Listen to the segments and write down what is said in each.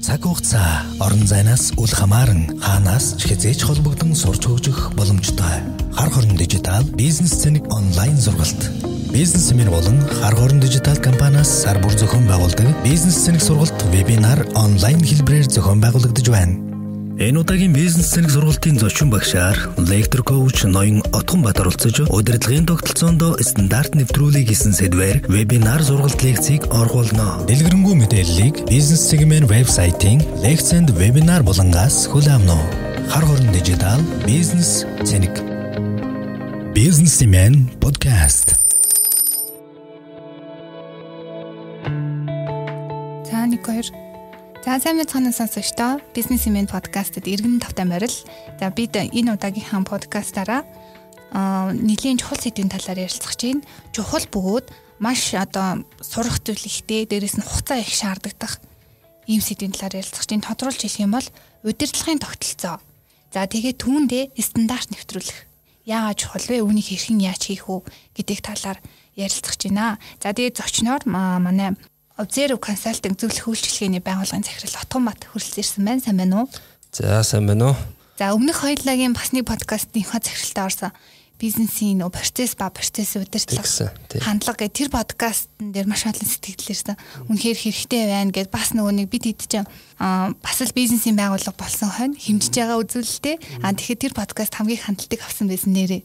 Цаг хугацаа орон зайнаас үл хамааран хаанаас ч хязгаарч холбогдсон сурч хөгжих боломжтой. Хар хорон дижитал бизнес цэник онлайн сургалт. Бизнесмен болон хар хорон дижитал компаниас сар бүр зохион байгуулдаг бизнес цэник сургалт вебинар онлайн хэлбэрээр зохион байгуулагдаж байна. Энэ удаагийн бизнес цэник сургалтын зочин багшаар лектор коуч Ноён Отгонбаатар оролцож удирдлагын тогтолцоонд стандарт нэвтрүүлэг гэсэн сэдвээр вебинар сургалт лекцийг орхуулно. Дэлгэрэнгүй мэдээллийг бизнес сегмент вебсайтын лекцэнд вебинар болонгаас хүлээмнэ. Хар хорон дижитал бизнес цэник. Бизнесмен подкаст. За нэг хоёр За сайн мэцхан сонсогчдоо бизнесмен подкастт иргэн тавтай морил. За бид энэ удаагийн хан подкастаараа нэлийн чухал сэдвийн талаар ярилцах чинь чухал бөгөөд маш одоо сурах зүйл ихтэй дээрэс нь хугацаа их шаарддаг ийм сэдвийн талаар ярилцах чинь тодруулж хэлэх юм бол удирдлагын тогтолцоо. За тэгээд түүндээ стандарт нэвтрүүлэх. Яагаад чухал вэ? Үүнийг хэрхэн яаж хийх үү гэдэг талаар ярилцах байна. За тэгээд зочноор манай Observe Consulting зөвлөх үйлчилгээний байгууллагын захирал Отгонбат хүрэлцэн ирсэн байна. Сайн байна уу? За сайн байна уу? За өмнөх хоёулагийн бас нэг подкастын хаа захиралтай орсон бизнесийн нөө процесс ба процесс удирдлага хандлага гэх тэр подкастн дээр маш олон сэтгэл ирсэн. Үнэхээр хэрэгтэй байна гэд бас нөгөө нэг бид хэд ч аа бас л бизнесийн байгууллага болсон хойно хэмжиж байгаа үзүүлэлтэй. Аа тэгэхээр тэр подкаст хамгийн хандлтыг авсан байсан нэрээ.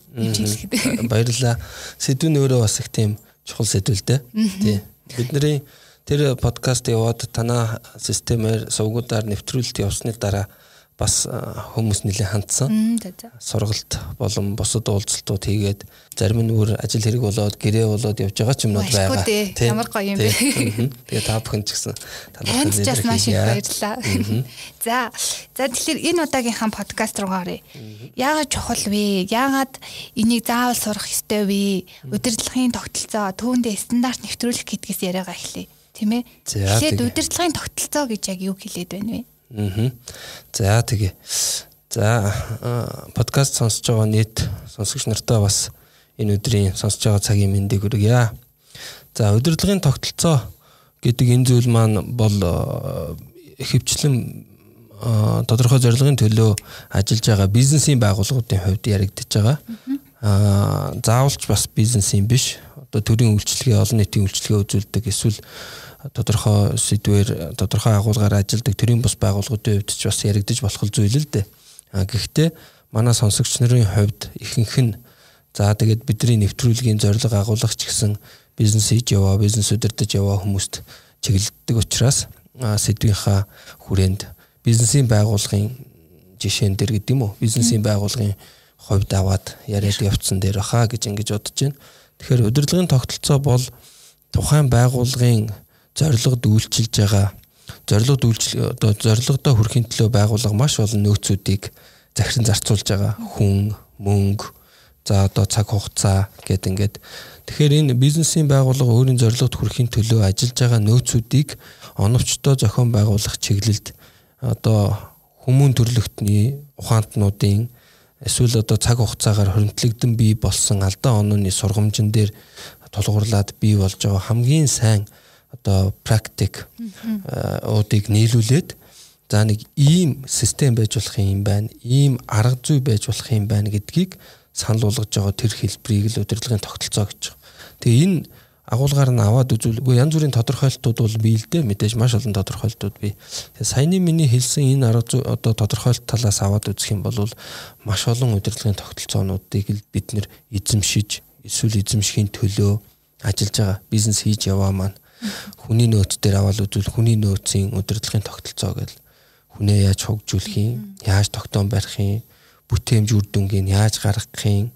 Баярлалаа. Сэдвүүн өөрөө бас их тийм чухал сэдвэлтэй. Тий. Бидний Тэр подкаст яваад танаа системээр сувгуудаар нэвтрүүлэлт явсны дараа бас хүмүүс нэлээд хандсан. Сургалт болон бусад уулзалтууд хийгээд зарим нь өөр ажил хэрэг болоод гэрээ болоод явж байгаа ч юмнууд байгаа. Ямар гоё юм бэ. Тэгээ та бүхэн ч гэсэн талархаж ирэх маш их баярлалаа. За. За тэгэхээр энэ удаагийн хан подкаст руу гаръя. Яагаад чухал вэ? Яагаад энийг заавал сурах ёстой вэ? Удирдлагын тогтолцоо, түүндээ стандарт нэвтрүүлэх гэдгээс яриагаа эхлэе тийм ээ. Тэгэхээр удирдлагын тогтолцоо гэж яг юу хэлээд байна вэ? Аа. За тэгээ. За подкаст сонсож байгаа нийт сонсогч нартай бас энэ өдрийн сонсож байгаа цагийн мэндийг хүргье. За удирдлагын тогтолцоо гэдэг энэ зүйл маань бол хөвчлэн тодорхой зорилгын төлөө ажиллаж байгаа бизнесийн байгууллагуудын хувьд яригдчихэж байгаа. Аа заавалч бас бизнесийн биш. Одоо төрийн үйлчлэгээ, олон нийтийн үйлчлэгээ үзүүлдэг эсвэл тодорхой сэдвээр тодорхой агуулгаар ажилладаг төрийн бус байгууллагуудын хувьд ч бас яригдчих болох зүйл л дээ. А гэхдээ манай сонсогч нарын хувьд ихэнх нь за тэгээд бидний нэвтрүүлгийн зорилго агуулгач гэсэн бизнес хийж яваа, бизнес удирдах яваа хүмүүст чиглэлдэг учраас сэдвийнхаа хүрээнд бизнесийн байгууллагын жишээн дээр гэдэг юм уу? Бизнесийн байгууллагын хувьд аваад яриад явцсан дээр хаа гэж ингэж бодож байна. Тэгэхээр удирдлагын тогтолцоо бол тухайн байгууллагын зорилгод үйлчилж байгаа. Зорилгод үйлчил одоо зорилгодоо хүрэхин төлөө байгууллага маш олон нөөцүүдийг захиран зарцуулж байгаа. Хүн мөнгө за одоо цаг хугацаа гэд ингээд. Тэгэхээр энэ бизнесийн байгууллага өөрийн зорилгод хүрэхин төлөө ажиллаж байгаа нөөцүүдийг оновчтой зохион байгуулах чиглэлд одоо хүмүүн төрлөختний ухаантнуудын эсвэл одоо цаг хугацаагаар хоригдлогдсон бий болсон алдаа онооны сургамжин дээр тулгуурлаад бий болж байгаа хамгийн сайн одоо практик уудыг нийлүүлээд за нэг ийм систем байж болох юм байна, ийм арга зүй байж болох юм байна гэдгийг санал болгож байгаа тэр хэлбэрийг л удирдлагын тогтолцоо гэж байна. Тэгээ энэ агуулгаар нь аваад үзүүлгүй янз бүрийн тодорхойлтууд бол бий л дээ мэдээж маш олон тодорхойлтууд бий. Тэгээ саяны миний хэлсэн энэ арга зүй одоо тодорхойлт талаас аваад үзэх юм бол маш олон удирдлагын тогтолцоонуудыг л бид нэр эзэмшиж эсвэл эзэмшихийн төлөө ажиллаж байгаа бизнес хийж яваа маань Хүний нөөц дээр аваад үзвэл хүний нөөцийн удирдлагын тогтолцоо гэл хүнээ яаж хөгжүүлэх юм, яаж тогтоон барих юм, бүтээмж үр дүнгийн яаж гаргах юм.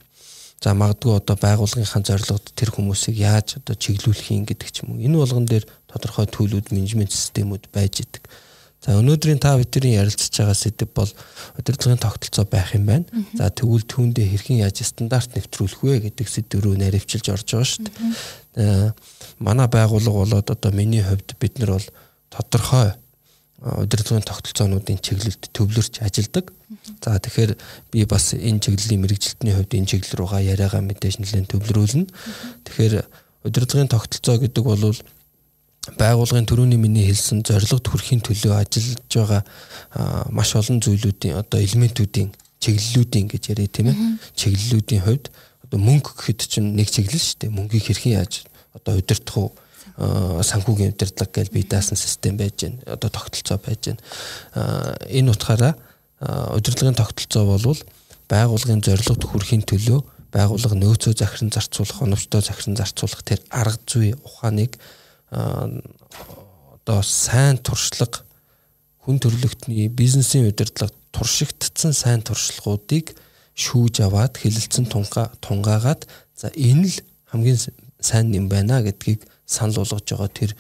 За магадгүй одоо байгууллагынхаа зорилгод тэр хүмүүсийг яаж одоо чиглүүлэх юм гэдэг ч юм уу. Энэ болгон дээр тодорхой төлөвлөд менежмент системүүд байж идэг. За өнөөдрийн та бидний ярилцж байгаа сэдв бол удирдлагын тогтолцоо байх юм байна. За тэгвэл түүндээ хэрхэн яаж стандарт нэвтрүүлэх вэ гэдэг сэдв рүү наривчилж орж байгаа шүү дээ. Манай байгууллага болоод одоо миний хувьд бид нар бол тодорхой удирдлагын тогтолцоонуудын чиглэлд төвлөрч ажилладаг. За тэгэхээр би бас энэ чиглэлийн мэрэгжилтний хувьд энэ чиглэл руугаа яриагаа мэдээж нэлээд төвлөрүүлнэ. Тэгэхээр удирдлагын тогтолцоо гэдэг бол байгууллагын төрөүний миний хэлсэн зорилгод хүрэхин төлөө ажиллаж байгаа маш олон зүйлүүдийн одоо элементүүдийн чиглэлүүдийн гэж яриа тийм ээ. Чиглэлүүдийн хувьд одоо мөнгө гэхэд чинь нэг чиглэл шүү дээ. Мөнгийг хэрхэн яаж одоо удирдах уу? Санхүүгийн удирдлага гэж бие даасан систем байж байна одоо тогтолцоо байж байна энэ утгаараа удирдлагын тогтолцоо болвол байгууллагын зорилгод хүрэхин төлөө байгууллага нөөцөө захиран зарцуулах, оновчтой захиран зарцуулах тэр арга зүй ухааныг одоо сайн туршлага хүн төрөлхтний бизнесийн удирдлага туршигдсан сайн туршлагуудыг шүүж аваад хилэлцэн тунгаа тунгаагаад за энэ л хамгийн сайн юм байна гэдгийг санал болгож байгаа тэр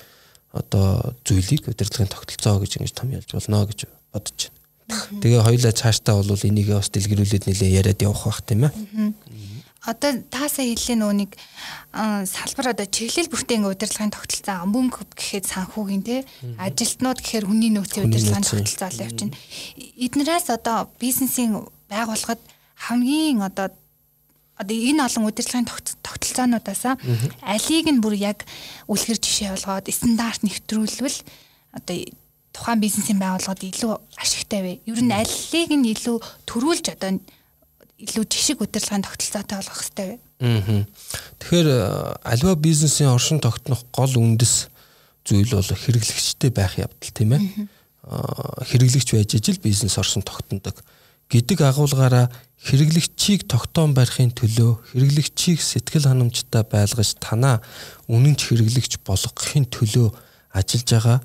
одоо зүйлийг удирдлагын тогтолцоо гэж ингэж том ялж болно гэж бодож байна. Тэгээ хоёлаа цаашдаа бол энийг бас дэлгэрүүлээд нэлээ яриад явах бах тийм ээ. Одоо таасаа нөгөө нэг салбар одоо чиглэл бүртээ ингээ удирдлагын тогтолцоо мөнгө гэхэд санхүүгийн те ажилтнууд гэхээр хүний нөөцийн удирдлагын тогтолцоо л явчихна. Эднээс одоо бизнесийн байгууллагад хамгийн одоо одоо энэ олон удирдлагын тогтолцоонуудаас алийг нь бүр яг үлгэр жишээ болгоод стандарт нэвтрүүлвэл одоо тухайн бизнесийн байгууллагад илүү ашигтай вэ? Ер нь аллыг нь илүү төрүүлж одоо илүү жишг удирдлагын тогтолцоотой болгох хэрэгтэй вэ? Аа. Тэгэхээр э, альва бизнесийн оршин тогтнох гол үндэс зүйл бол хэрэглэгчтэй байх явдал тийм ээ. Аа хэрэглэгч байж ижил бизнес оршин тогтнодог гэдэг агуулгаараа хэрэглэгчийг тогтоон барихын төлөө хэрэглэгчийг сэтгэл ханамжтай байлгаж танаа үнэнч хэрэглэгч болгохын төлөө ажиллаж байгаа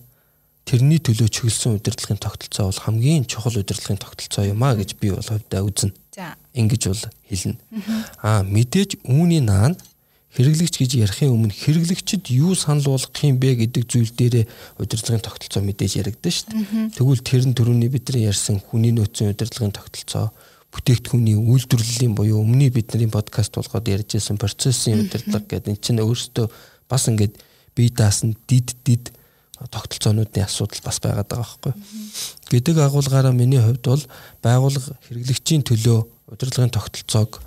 тэрний төлөө чиглэсэн удирдлагын тогтолцоо бол хамгийн чухал удирдлагын тогтолцоо юм а гэж би бол хувьдаа үзнэ. За. Ингэж бол хэлнэ. Аа мэдээж үүний наанд хэрэглэгч гэж ярихын өмнө хэрэглэгчд юу санал болгох юм бэ гэдэг зүйл дээрээ удирдлагын тогтолцоо мэдээж яригдсан шүү дээ. Тэгвэл тэр нь төрөний бидний ярьсан хүний нөөцийн удирдлагын тогтолцоо бүтээгдэхүүний үйлдвэрлэлийн буюу өмнө бидний подкаст болгоод ярьж байсан процессын удирдлага гэдэг энэ чинь өөрөөсөө бас ингээд бие даасан дид дид тогтолцоонуудын асуудал бас байгаад байгаа байхгүй. Гэдэг агуулгаараа миний хувьд бол байгууллага хэрэглэгчийн төлөө удирдлагын тогтолцоог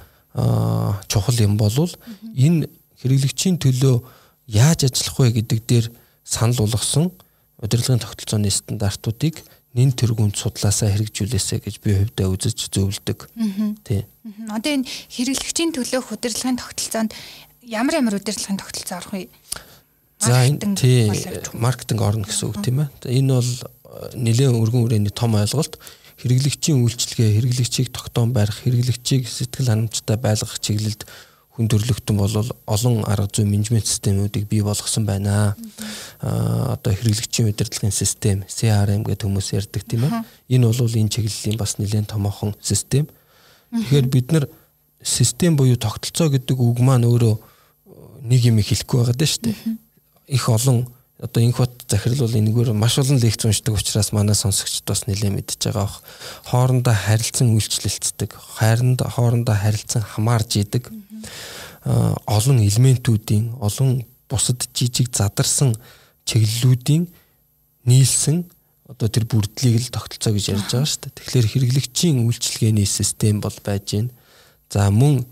чухал юм болвол энэ хэрэглэгчийн төлөө яаж ажиллах вэ гэдэг дээр санал болгосон удирдлагын тогтолцооны стандартуудыг нэн тэргуунд судлаасаа хэрэгжүүлээсэ гэж би хувьдаа үзэж зөвлөдөг. Тий. Одоо энэ хэрэглэгчийн төлөөх удирдлагын тогтолцоонд ямар ямар удирдлагын тогтолцоо орох вэ? За тий маркетинг орно гэсэн үг тийм ээ. Энэ бол э, нэлээд өргөн хүрээний том ойлголт. Хэрэглэгчийн үйлчлэгээ, хэрэглэгчийг тогтоон барих, хэрэглэгчийг сэтгэл ханамжтай байлгах чиглэлд хүн төрөлхтөн бол олон арга зүй менежмент системүүдийг бий болгосон байна. Аа одоо хэрэглэгчийн удирдлагын систем CRM гэдэг хүмүүс ярьдаг тийм ээ. Энэ бол энэ чиглэлийн бас нэлээд томоохон систем. Тэгэхээр бид нар систем буюу тогтолцоо гэдэг үг маань өөрөө нэг юм хэлэхгүй байгаа даа шүү дээ их олон одоо инх бот захирал бол энэгээр маш олон лекц уншдаг учраас манай сонсогчд бас нэлээд мэдж байгаа бох. Хоорондоо харилцан үйлчлэлцдэг, хайранд хоорондоо харилцан хамаарж идэг. олон элементүүдийн, олон бусад жижиг задарсан чиглэлүүдийн нийлсэн одоо тэр бүрдлийг л тогтолцоо гэж ярьж байгаа шүү дээ. Тэгэхээр хэрэглэгчийн үйлчлэгээний систем бол байж гин. За мөн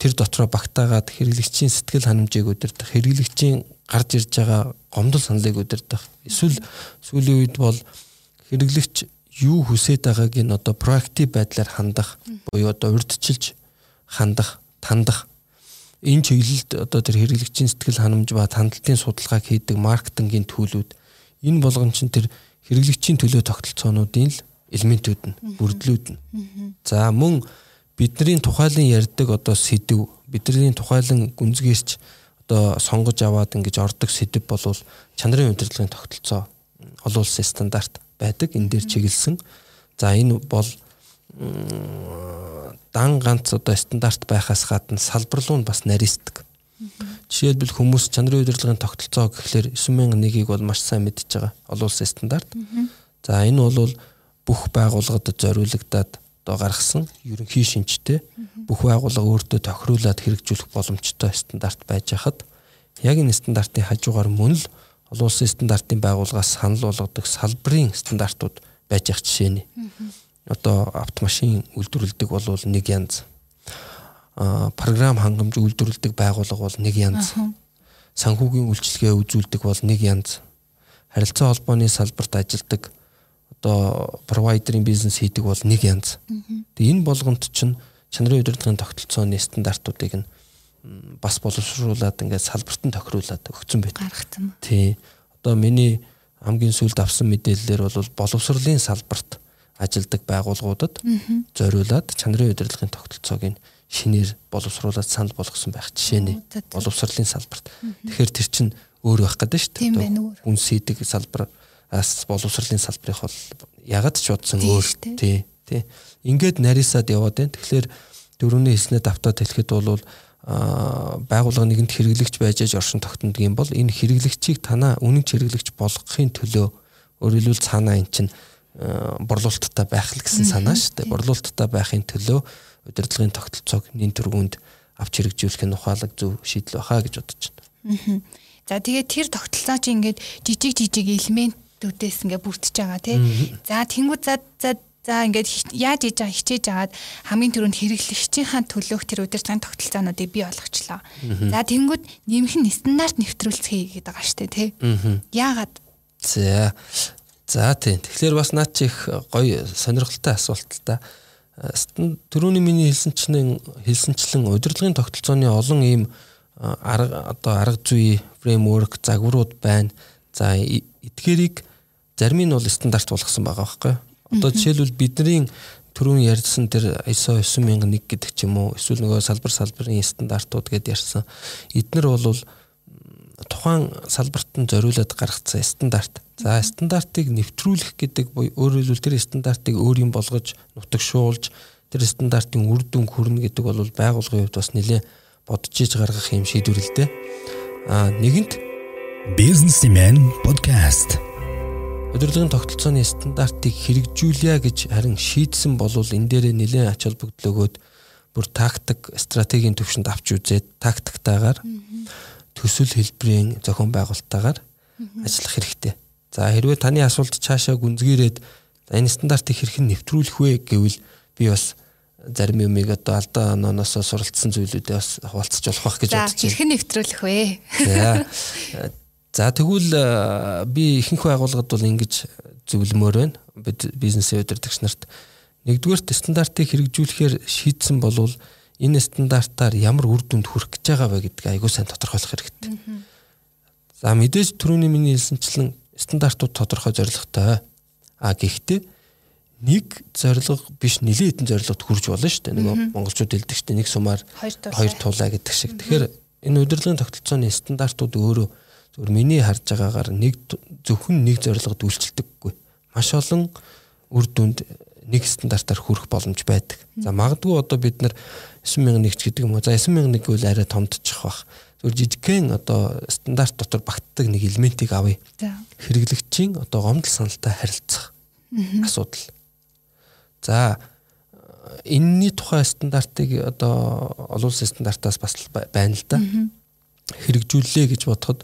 тэр дотроо багтаагаад хэрэглэгчийн сэтгэл ханамжийг өдөрдөх, хэрэглэгчийн гарч ирж байгаа гомдол саналыг удирдах. Эсвэл сүүлийн үед бол хэрэглэгч юу хүсэж байгааг нь одоо проактив байдлаар хандах буюу одоо урдчилж хандах тандах. Энэ чиглэлд одоо тэр хэрэглэгчийн сэтгэл ханамж ба хандлтын судалгааг хийдэг маркетингийн төлөвүүд. Энэ болгон чинь тэр хэрэглэгчийн төлөө тогтолцоонуудын л элементүүд нь бүрдлүүд нь. За мөн бидний тухайлан ярьдаг одоо сэдв бидний тухайлан гүнзгийрч одоо сонгож аваад ингэж ордог сэдв болвол чанарын удирдлагын тогтолцоо олон улсын стандарт байдаг энэ дээр чиглэсэн. За энэ бол дан ганц одоо стандарт байхаас гадна салбар руу бас нарийсдаг. Жишээлбэл хүмүүс чанарын удирдлагын тогтолцоо гэхлээр 9001-ийг бол маш сайн мэдж байгаа. Олон улсын стандарт. За энэ бол бүх байгууллагад зориулагдаад одоо гаргасан ерөнхий шинжтэй бүх байгууллага өөртөө тохируулаад хэрэгжүүлэх боломжтой стандарт байж хахад яг энэ стандартын хажуугаар мөн л олон улсын стандартын байгууллагаас санал болгодог салбарын стандартууд байж ах жишээ нь. Одоо автомашин үйлдвэрлэдэг бол нэг янз. Аа програм хангамж үйлдвэрлэдэг байгууллага бол нэг янз. Санхүүгийн үйлчилгээ үзүүлдэг бол нэг янз. харилцаа холбооны салбарт ажилладаг одоо провайдерын бизнес хийдэг бол нэг янз. Тэгээ энэ болгонд чинь чанарын удирдлагын тогтолцооны стандартуудыг нь бас боловсруулад ингээд салбарт нь тохируулад өгсөн байдаг. Гаргацсан. Тий. Одоо миний хамгийн сүүлд авсан мэдээллээр бол боловсролын салбарт ажилладаг байгууллагуудад зориулаад чанарын удирдлагын тогтолцоог нь шинээр боловсруулаад санал болгосон байх жишээ нь боловсролын салбарт. Тэгэхээр тэр чинь өөр байх гэдэг шүү дээ. Үнс хийдэг салбар боловсролын салбарыг бол ягаад ч бодсон өөр тий. Тий. Ингээд нарийсаад яваад байна. Тэгэхээр дөрөвний хэлснээр давтаад хэлэхэд бол байгууллага нэгэнд хэрэглэгч байж аж оршин тогтнодог юм бол энэ хэрэглэгчийг танаа үнэн хэрэглэгч болгохын төлөө өөрөөр хэлбэл цаанаа эн чинь борлуулалттай байх л гэсэн санаа шүү дээ. Борлуулалттай байхын төлөө удирдлагын тогтолцоог нэн төргүнд авч хэрэгжүүлэх нь ухаалаг зөв шийдэл баха гэж бодож байна. За тэгээд тэр тогтолцоо чи ингээд жижиг жижиг элементүүдээс ингээд бүрдэж байгаа тий. За тэнгууд за за За ингээд яаж хийж байгаа хичээж агаад хамгийн түрүүнд хэрэглэгчийн төлөөх тэр удирдлагын тогтолцоонуудыг бий болгочлоо. За тэнгууд нэмэх нь стандарт нэвтрүүлцгээе гэдэг байгаа штэ тий. Яагаад? За. За тийм. Тэгэхээр бас наад чи их гоё сонирхолтой асуулт л та. Төрөүний миний хэлсэнчлэн хэлсэнчлэн удирдлагын тогтолцооны олон ийм арга одоо арга зүй фреймворк загварууд байна. За эдгээрийг зарим нь бол стандарт болгосон байгаа байхгүй? Одоо жишээлбэл бидний түрүүн ярьсан тэр ISO 9001 гэдэг ч юм уу эсвэл нөгөө салбар салбарын стандартууд гэдээ ярьсан. Эднэр бол тухайн салбарт нь зориулаад гаргацсан стандарт. За стандартыг нэвтрүүлэх гэдэг буюу өөрөөр хэлбэл тэр стандартыг өөр юм болгож нутагшуулж тэр стандартын үр дүн хүрнэ гэдэг бол байгууллагын хувьд бас нэлээ бодож иж гаргах юм шийдвэр л дээ. А нэгэнт Businessman podcast удирдлагын тогтолцооны стандартыг хэрэгжүүлье гэж харин шийдсэн болвол энэ дээрээ нэлээд ач холбогдол өгөөд бүр тактик стратегийн төвшөнд авч үзээд тактиктаагаар төсөл хэлбэрийн зохион байгуулалтаагаар ажиллах хэрэгтэй. За хэрвээ таны асуулт цаашаа гүнзгийрээд энэ стандартыг хэрхэн нэвтрүүлэх вэ гэвэл би бас зарим юмыг одоо алдаа ононоос суралцсан зүйлүүдээ бас хуваалцаж болох байх гэж бодож байна. Хэрхэн нэвтрүүлэх вэ? За За тэгвэл э, би ихэнх байгууллагад бол ингэж зөвлөмөр байна. Бид бизнесийн удирдагч нарт нэгдүгээр стандартыг хэрэгжүүлэхээр шийдсэн болвол энэ стандартаар ямар үр дүнд хүрэх гэж байгаа вэ гэдгийг айгуу сайн тодорхойлох хэрэгтэй. За мэдээж түрүүний миний хэлсэнчлэн стандартууд тодорхой зорилготой. А гэхдээ нэг зорилго биш нэлийн хэдэн зорилгод хүрж болно шүү дээ. Нөгөө монголчууд хэлдэг шүү дээ нэг сумаар хоёр тулаа гэдэг шиг. Тэгэхээр энэ удирдлагын тогтолцооны стандартууд өөрөө Зүгээр миний харж байгаагаар нэг зөвхөн нэг зорилгод үйлчлдэггүй. Маш олон үр дүнд нэг стандартаар хүрэх боломж байдаг. За магадгүй одоо бид нар 9001 ч гэдэг юм уу. За 9001 гэвэл арай томдчих бах. Зүгээр жижигхэн одоо стандарт дотор багтдаг нэг элементийг авъя. Хэрэглэгчийн одоо гомдол саналтай харилцах асуудал. За энэний тухай стандартыг одоо олон улсын стандартаас бас байна л да. Хэрэгжүүллээ гэж бодоход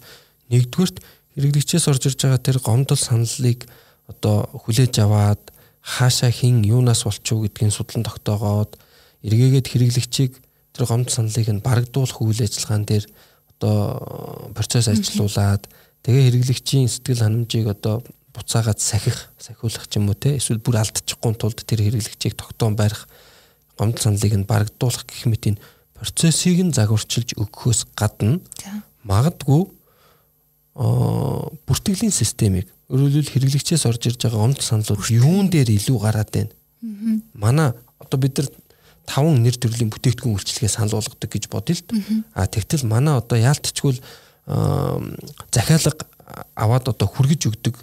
Нэгдүгürt хэрэглэгчээс орж ирж байгаа тэр гомдол саналыг одоо хүлээж аваад хаашаа хин юунаас болчихов гэдгийг судлан тогтоогоод эргээгээд хэрэглэгчийг тэр гомдол саналыг нь барагдуулах үйл ажиллагаан дээр одоо процесс ажилуулад тэгээ хэрэглэгчийн сэтгэл ханамжийг одоо буцаагаад сахих сахиулах ч юм уу те эсвэл бүр алдчихгүй тулд тэр хэрэглэгчийг тогтоон барих гомдол саналыг нь барагдуулах гэх мэт энэ процессыг нь загварчилж өгөхөөс гадна магадгүй бүртгэлийн системийг өөрөлдөл хэрэглэгчээс орж ирж байгаа онц саналууд юун дээр илүү гараад байна. Манай одоо бид нар таван нэр төрлийн бүтээгдэхүүн үйлчлэгээ санал болгодог гэж бодъё л. А тэгтэл манай одоо яалтчгүй захиалга аваад одоо хүргэж өгдөг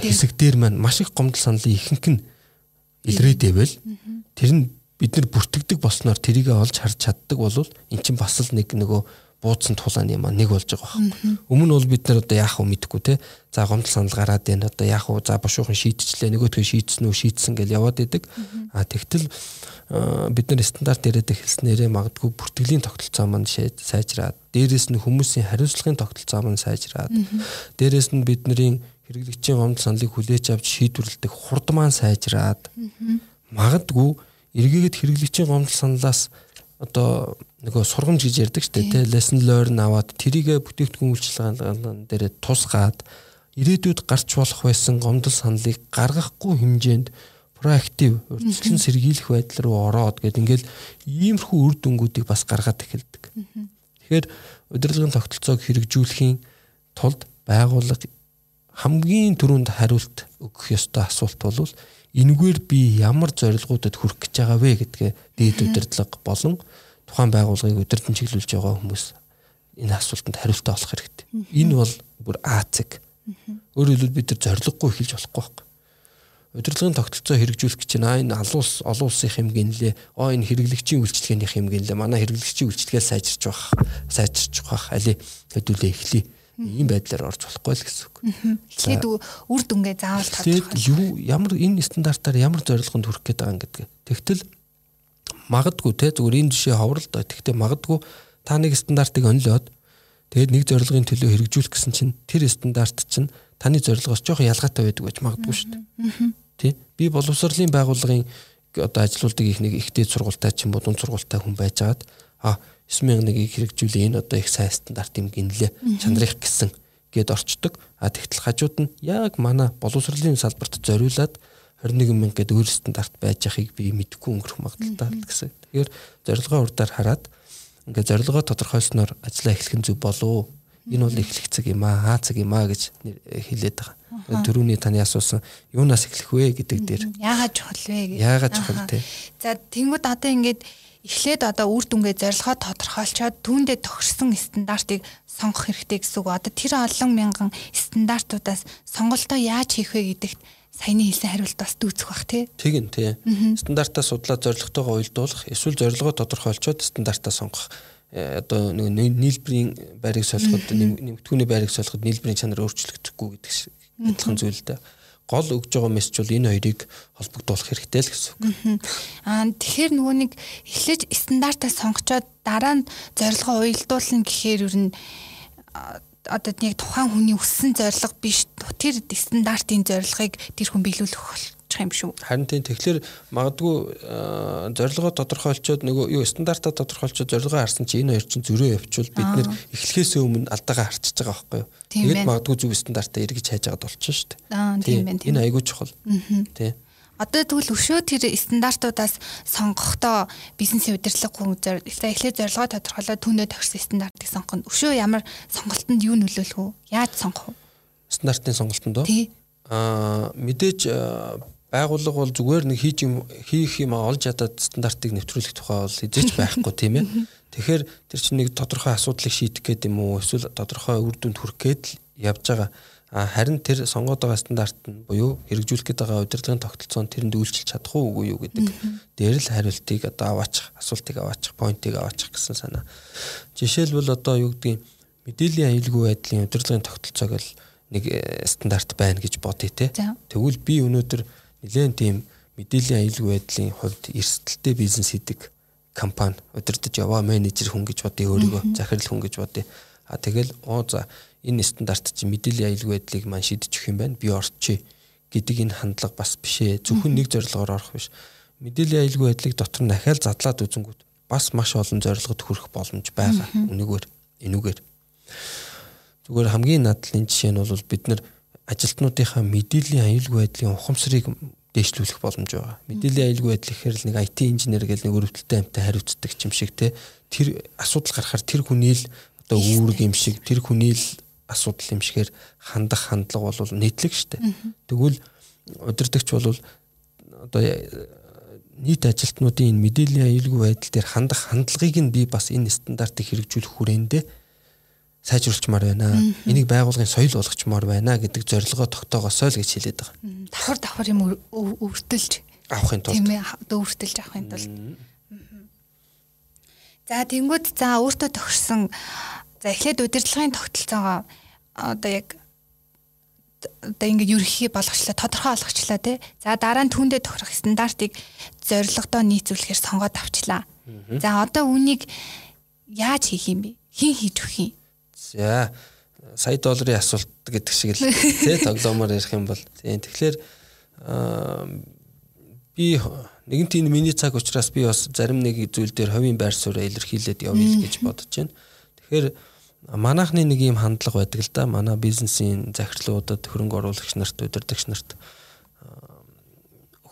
хэсэг дээр. маань маш их гомдол саналын ихэнх нь илрээдэвэл тэр нь бид нар бүртгэдэг болсноор тэрийг олж харж чаддаг бол эн чинь бас л нэг нөгөө буудсан тулааны юм нэг болж байгаа байхгүй. Өмнө бол бид нар одоо яах вэ мэдэхгүй те. За гомдол санал гараад байна. Одоо яах вэ? За бошуухан шийдчихлээ. Нөгөөдгөө шийдсэн үү? Шийдсэн гэж яваад идэг. А тэгтэл бид нар стандарт яриад эхэлснээрээ магадгүй бүртгэлийн тогтолцоо маань сайжраад, дээрэс нь хүмүүсийн хариуцлагын тогтолцоо маань сайжраад, дээрэс нь бидний хэрэглэгчийн гомдол саналыг хүлээж авч шийдвэрлэдэг хурд маань сайжраад, магадгүй эргээгээд хэрэглэгчийн гомдол саналаас одоо нөгөө сургамж гэж ярьдаг шүү дээ lesson learn аваад тэрийгэ бүтээгдэхүүн үйлчилгааны дээр тусгаад ирээдүйд гарч болох байсан гомдол саналыг гаргахгүй хэмжээнд проактив урьдчилан сэргийлэх байдал руу ороод гэд ингээл иймэрхүү үр дүнгуудыг бас гаргаад эхэлдэг. Тэгэхээр удирдлагын тогтолцоог хэрэгжүүлэхийн тулд байгууллага хамгийн түрүүнд хариулт өгөх ёстой асуулт бол энэгээр би ямар зорилгуудад хүрэх гэж байгаа вэ гэдгээ дээд удирдлага болон тухайн байгууллагыг удирдан чиглүүлж байгаа хүмүүс энэ асуултанд хариултаа олох хэрэгтэй. Энэ бол бүр А зэг. Өөрөөр хэлбэл бид нар зориггүй эхэлж болохгүй байхгүй удирдлагын тогтолцоо хэрэгжүүлэх гэж байна. Энэ алуус олон улсын хэмжээнд лээ. Оо энэ хэрэглэгчийн үйлчлэгээний хэмжээнд лээ. Манай хэрэглэгчийн үйлчлэгээ сайжирч байх, сайжирч байх али хөдөлөө эхлэе. Ийм байдлаар орж болохгүй л гэсэн үг. Эхлээд үр дүнгээ заавал тодорхойлох. Юу ямар энэ стандартаар ямар зорилгонд хүрэх гээд байгаа юм гэдгээ. Тэгтэл магадгүй те зүгээр энэ жишээ ховрол доо. Тэгтээ магадгүй та нэг стандартыг онлоод тэгээд нэг зорилгын төлөө хэрэгжүүлэх гэсэн чинь тэр стандарт чинь таны зорилгоос жоохон ялгаатай байдаг байж магадгүй шүү дээ. Тий. Би боловсролын байгууллагын одоо ажилуулдаг их нэг ихтэй сургуультай ч юм уу дунд сургуультай хүн байжгаад а 9101-ийг хэрэгжүүлээ энэ одоо их сайн стандарт юм гинлээ. Чанарих гэсэн гээд орчдөг. А тэгтэл хажууд нь яг манай боловсролын салбарт зориулаад 21 мянга гэдэг өөр стандарт байж байгааг би мэдэхгүй өнгөрөх магадaltaй гэсэн. Тэгэхээр зорилгоо урдаар хараад ингээ зорилгоо тодорхойлсноор ажиллаа эхлэх нь зөв болов энэ бол эхлэх цаг юм аа, хаа цаг юм аа гэж хэлээд байгаа. Төрөүний таны асуусан юунаас эхлэх вэ гэдэг дээр. Яагаад чухал вэ гэж. Яагаад чухал те. За тэнгууд одоо ингээд эхлээд одоо үр дүнгээ зорилгоо тодорхойлцоод түүндээ тохирсон стандартыг сонгох хэрэгтэй гэсэн үг. Одоо тэр олон мянган стандартуудаас сонголтоо яаж хийх вэ гэдэгт саяны хэлсэн хариулт бас дүүцэх бах тий. Тэгин тий. Стандартаа судлаад зорилготойгоо уялдуулах, эсвэл зорилгоо тодорхойлцоод стандартаа сонгох Э, одоо нэг нийлбэрийн байрыг солиход нэмэгдэхүүний байрыг солиход нийлбэрийн чанар өөрчлөгдөхгүй гэдэг шиг адилхан зүйл дээ. Гол өгж байгаа мессеж бол энэ хоёрыг холбогдуулах хэрэгтэй л гэсэн үг. Аа тэгэхээр нөгөө нэг эхлэж стандартаа сонгочоод дараа нь зорилгоо уялдуулна гэхээр ер нь одоо нэг тухайн хүний өссөн зорилго биш тэр стандартын зорилгыг тэр хүн биелүүлэх болчих юм шүү. Харин тийм тэгэхээр магадгүй зорилгоо тодорхойлцоод нөгөө юу стандартаа тодорхойлцоод зорилгоо харсан чи энэ хоёр чинь зөрөө явуул бид нэр эхлэхээс өмнө алдаагаа харчихж байгаа байхгүй юу. Тэгээд магадгүй зөв стандартаа эргэж хайж байгаад болчихно шүү дээ. Аа тийм байна. Энэ айгүй чухал. Тийм. Одоо тэгвэл өшөө тэр стандартуудаас сонгохдоо бизнесийн удирдлага хүн эхлээд зорилгоо тодорхойлоод түүнээ тохирсон стандартыг сонгох нь өшөө ямар сонголтонд юу нөлөөлөх вэ? Яаж сонгох вэ? Стандартын сонголтонд уу? Аа мэдээж байгууллага бол зүгээр нэг хийж юм хийх юм олж ядаад стандартыг нэвтрүүлэх тухай бол эзэж байхгүй тийм ээ. Тэгэхээр тэр чинь нэг тодорхой асуудлыг шийдэх гээд юм уу эсвэл тодорхой үр дүнд хүрэх гээд л явж байгаа. А харин тэр сонгоод байгаа стандарт нь буюу хэрэгжүүлэх гээд байгаа удирдлагын тогтолцоонд тэрэнд үйлчилж чадах уугүй юу гэдэг дээр л хариултыг одоо аваачих, асуултыг аваачих, поинтыг аваачих гэсэн санаа. Жишээлбэл одоо юу гэдгийг мэдээллийн аюулгүй байдлын удирдлагын тогтолцоог л нэг э, стандарт байна гэж бодъё те. Тэгвэл би өнөөдөр нэлээд тийм мэдээллийн аюулгүй байдлын хувьд эрсдэлтэй бизнес хийдэг компани удирдах яваа менежер хүн гэж бодъё өөрийгөө захирал хүн гэж бодъё. А тэгэл оо за энэ стандарт чинь мэдээллийн аюулгүй байдлыг маань шийдэж өгөх юм байна. Би орчие гэдэг энэ хандлага бас биш ээ. Зөвхөн нэг зорилгоор орох биш. Мэдээллийн аюулгүй байдлыг дотор нь ахаал задлаад үзэнгүүт бас маш олон зорилгод хүрэх боломж байгаа. Үнэгээр энүүгээр. Зүгээр хамгийн надлын жишээ нь бол бид нар ажилтнуудынхаа мэдээллийн аюулгүй байдлын ухамсарыг дээшлүүлэх боломж байгаа. Мэдээллийн аюулгүй байдал гэхээр л нэг IT инженер гэл нэг өрөвдөлттэй амтай хариуцдаг юм шиг те тэр асуудал гарахаар тэр хүний л одоо үүрэг юм шиг тэр хүний л асуудал юм шигээр хандах хандлага бол нийтлэг штэ. Тэгвэл удирдахч бол одоо нийт ажилтнуудын энэ мэдээллийн аюулгүй байдал дээр хандах хандлагыг нь би бас энэ стандартыг хэрэгжүүлэх хүрээндээ сайжруулчмаар байна. Энийг байгуулгын соёл болгочмоор байна гэдэг зорилгоо тогтоогосоо л гэж хэлээд байгаа. Давхар давхар юм өвөртөлж авахын тулд тийм ээ өвөртөлж авахын тулд. За тэнгууд за өөртөө тохирсон за эхлээд удирдлагын тогтолцоогоо одоо яг одоо ингээд ерөнхий болгочлаа тодорхой болгочлаа тий. За дараа нь түүндээ тохирох стандартыг зорилгодоо нийцүүлэхээр сонгоод авчлаа. За одоо үнийг яаж хийх юм бэ? Хин хийж өгөх юм? За сая долларын асуулт гэдэг шиг л тий тоглоомоор ярих юм бол тийм тэгэхээр би нэгэн тийм миний цаг учраас би бас зарим нэг зүйл дээр хувийн байр сууриа илэрхийлээд явъя гэж бодож байна. Тэгэхээр манайхны нэг юм хандлага байдаг л да. Манай бизнесийн захирлуудад хөрөнгө оруулагч нарт, удирдагч нарт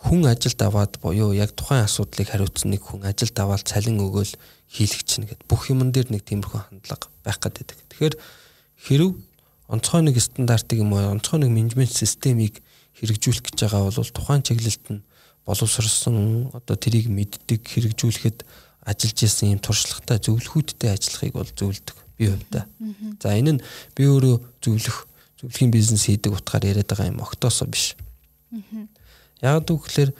хүн ажилд аваад буюу яг тухайн асуудлыг хариуцсан нэг хүн ажилд аваад цалин өгөөл хийлгэх чинь гэд бүх юмн дээр нэг тиймэрхүү хандлага байх гэдэг. Тэгэхээр хэрв онцгой нэг стандартыг юм уу онцгой нэг менежмент системийг хэрэгжүүлэх гэж байгаа бол тухайн чиглэлд нь боловсрсон одоо тэрийг мэддэг хэрэгжүүлэхэд ажиллаж исэн юм туршлагатай зөвлөхүүдтэй ажиллахыг бол зөвлөдөг би хувьдаа. За энэ нь би өөрөө зөвлөх зөвлөхийн бизнес хийдэг утгаар яриад байгаа юм огтоосоо биш. Яг гэвэл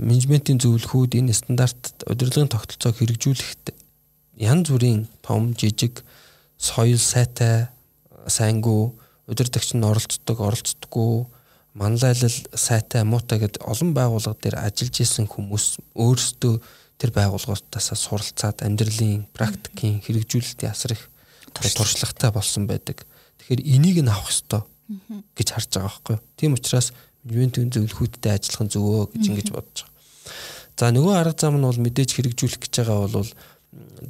менежментийн зөвлөхүүд энэ стандарт удирдлагын тогтолцоог хэрэгжүүлэхэд янз бүрийн том жижиг соёл сайтай сайнгүй удирдагч нь оролцдог оролцдоггүй манлайлал сайтай муутай гэд олон байгууллага дээр ажиллаж исэн хүмүүс өөрсдөө тэр байгууллагуудаас суралцаад амьдралын практикийн хэрэгжүүлэлтийн асар их туршлагатай болсон байдаг. Тэгэхээр энийг нь авах ёстой гэж харж байгаа байхгүй. Тийм учраас менежментийн зөвлөхүүдтэй ажиллах нь зөвөө гэж ингэж бодож байгаа. За нөгөө арга зам нь бол мэдээж хэрэгжүүлэх гэж байгаа бол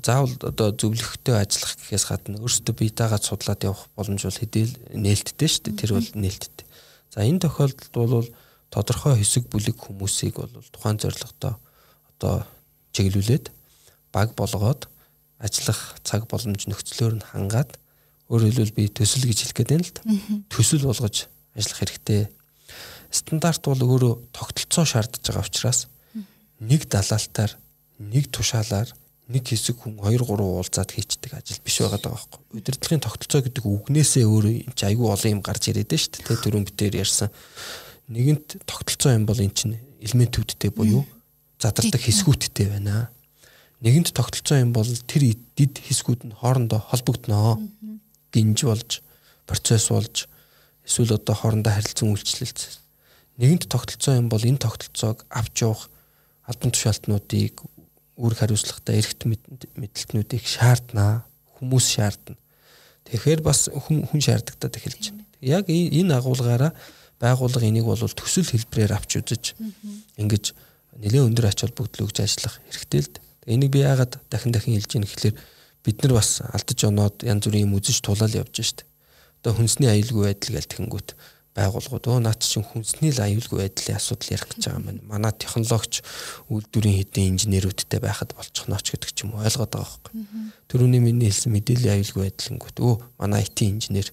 заавал одоо зөвлөхтэй ажиллах гэхээс гадна өөрсдөө бие даагаад судлаад явах боломж бол хэдэл нээлттэй шүү дээ. Тэр бол нээлттэй. За энэ тохиолдолд бол тодорхой хэсэг бүлэг хүмүүсийг бол тухайн зорилготой одоо чиглүүлээд баг болгоод ажиллах цаг боломж нөхцлөөр нь хангаад өөрөөр хэлбэл би төсөл гэж хэлэх гээд байна л да. Төсөл болгож ажиллах хэрэгтэй. Стандарт бол өөрөө тогтолцоо шаардж байгаа учраас нэг далаалтаар нэг тушаалаар нэг хэсэг хүн 2 3 уулзаад хийцдэг ажил биш байгаа даа байхгүй. Удирдлагын тогтолцоо гэдэг үгнээсээ өөрөө энэ ч айгүй олон юм гарч ирээд шүү дээ. Төрөн битээр ярьсан. Нэгэнт тогтолцоо юм бол эн чинь элементүүдтэй буюу задардаг хэсгүүдтэй байна. Нэгэнт тогтолцоо юм бол тэр дид хэсгүүд нь хоорондоо холбогдноо. Гинж болж, процесс болж эсвэл одоо хоорондоо харилцан үйлчлэлт. Нэгэнт тогтолцоо юм бол энэ тогтолцоог авч явах албан тушаалтнуудыг үүрэг хариуцлагатай эрхт мэдлэлтнүүдийг шаарднаа. Хүмүүс шаардна. Тэгэхээр бас хүн хүн шаардагдаад эхэлж байна. Яг энэ агуулгаараа байгууллага энийг бол төсөл хэлбэрээр авч үзэж ингэж нэлээд өндөр ач холбогдол өгж ажиллах хэрэгтэй л дээ. Энийг би яагаад дахин дахин хэлж ийн гэхэлэр бид нар бас алдаж оноод янз бүрийн юм үзэж тулаал явж штэ. Одоо хүнсний аюулгүй байдал гэж тэгэнгүүт байгууллагууд өө наад чинь хүнсний л аюулгүй байдлын асуудал ярих гэж байгаа юм. Манай технологич үйлдвэрийн хэдийн инженерүүдтэй байхад болчихно ч гэдэг ч юм уу ойлгоод байгаа байхгүй. Төрөний миний хэлсэн мэдээллийн аюулгүй байдлангүүт өө манай IT инженер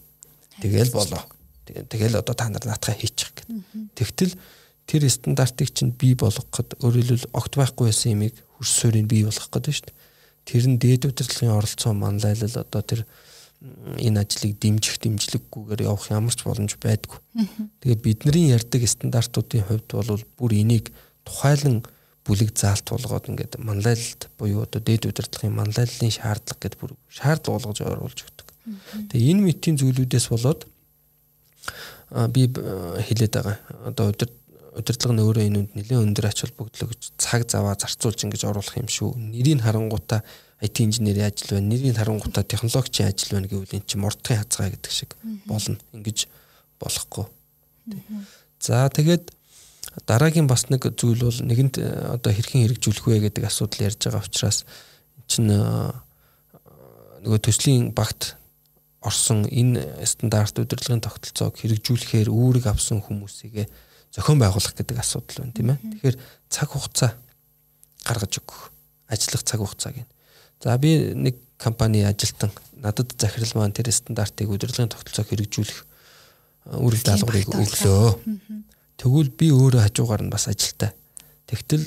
тэгэл болоо. Тэгэл одоо та нар наатахаа хийчих гэдэг. Тэгтэл тэр стандартыг чинь бий болгоход өөрөлдөл огт байхгүй байсан юмыг хөрс суурийг бий болгох гэдэг шүү дээ. Тэр нь дээд удирдлагын оролцоо манлайлал одоо тэр энэ ажлыг дэмжих дэмжлэггүйгээр явах ямар ч боломж байдгүй. Тэгээд бидний ярьдаг стандартуудын хувьд бол бүр энийг тухайлан бүлэг заалт болгоод ингээд манлайлалт буюу одоо дээд удирдлагын манлайллын шаардлага гэдээ бүр шаардлага болгож оруулж өгдөг. Тэгээ энэ мэтийн зүйлүүдээс болоод би хэлээд байгаа. Одоо удирдлага нь өөрөө энэ үнд нэлээд өндөр ач холбогдол гэж цаг заваа зарцуулж ингэж оруулах юм шүү. Нэрийг харангуйтаа IT инженерийн ажил байна, нэрийг харангуйтаа технологичийн ажил байна гэвэл эн чинь мордхын хязгаа гэдэг шиг болно. Ингэж болохгүй. За тэгээд дараагийн бас нэг зүйл бол нэгэнт э, одоо хэрхэн хэрэгжүүлэх вэ гэдэг асуудал ярьж байгаа учраас чинь э, нөгөө төслийн багт орсон энэ стандарт удирдлагын тогтолцоог хэрэгжүүлэхээр үүрэг авсан хүмүүсийг зохион байгуулах гэдэг асуудал байна тийм ээ. Тэгэхээр цаг хугацаа гаргаж өгөх, ажиллах цаг хугацааг нь За би нэг компани ажилтан надад захирал маань тэр стандартыг удирдлагын тогтолцоог хэрэгжүүлэх үргэлж даалгаврыг өглөө. Тэгвэл би өөрөө хажуугаар нь бас ажилтаа. Тэгтэл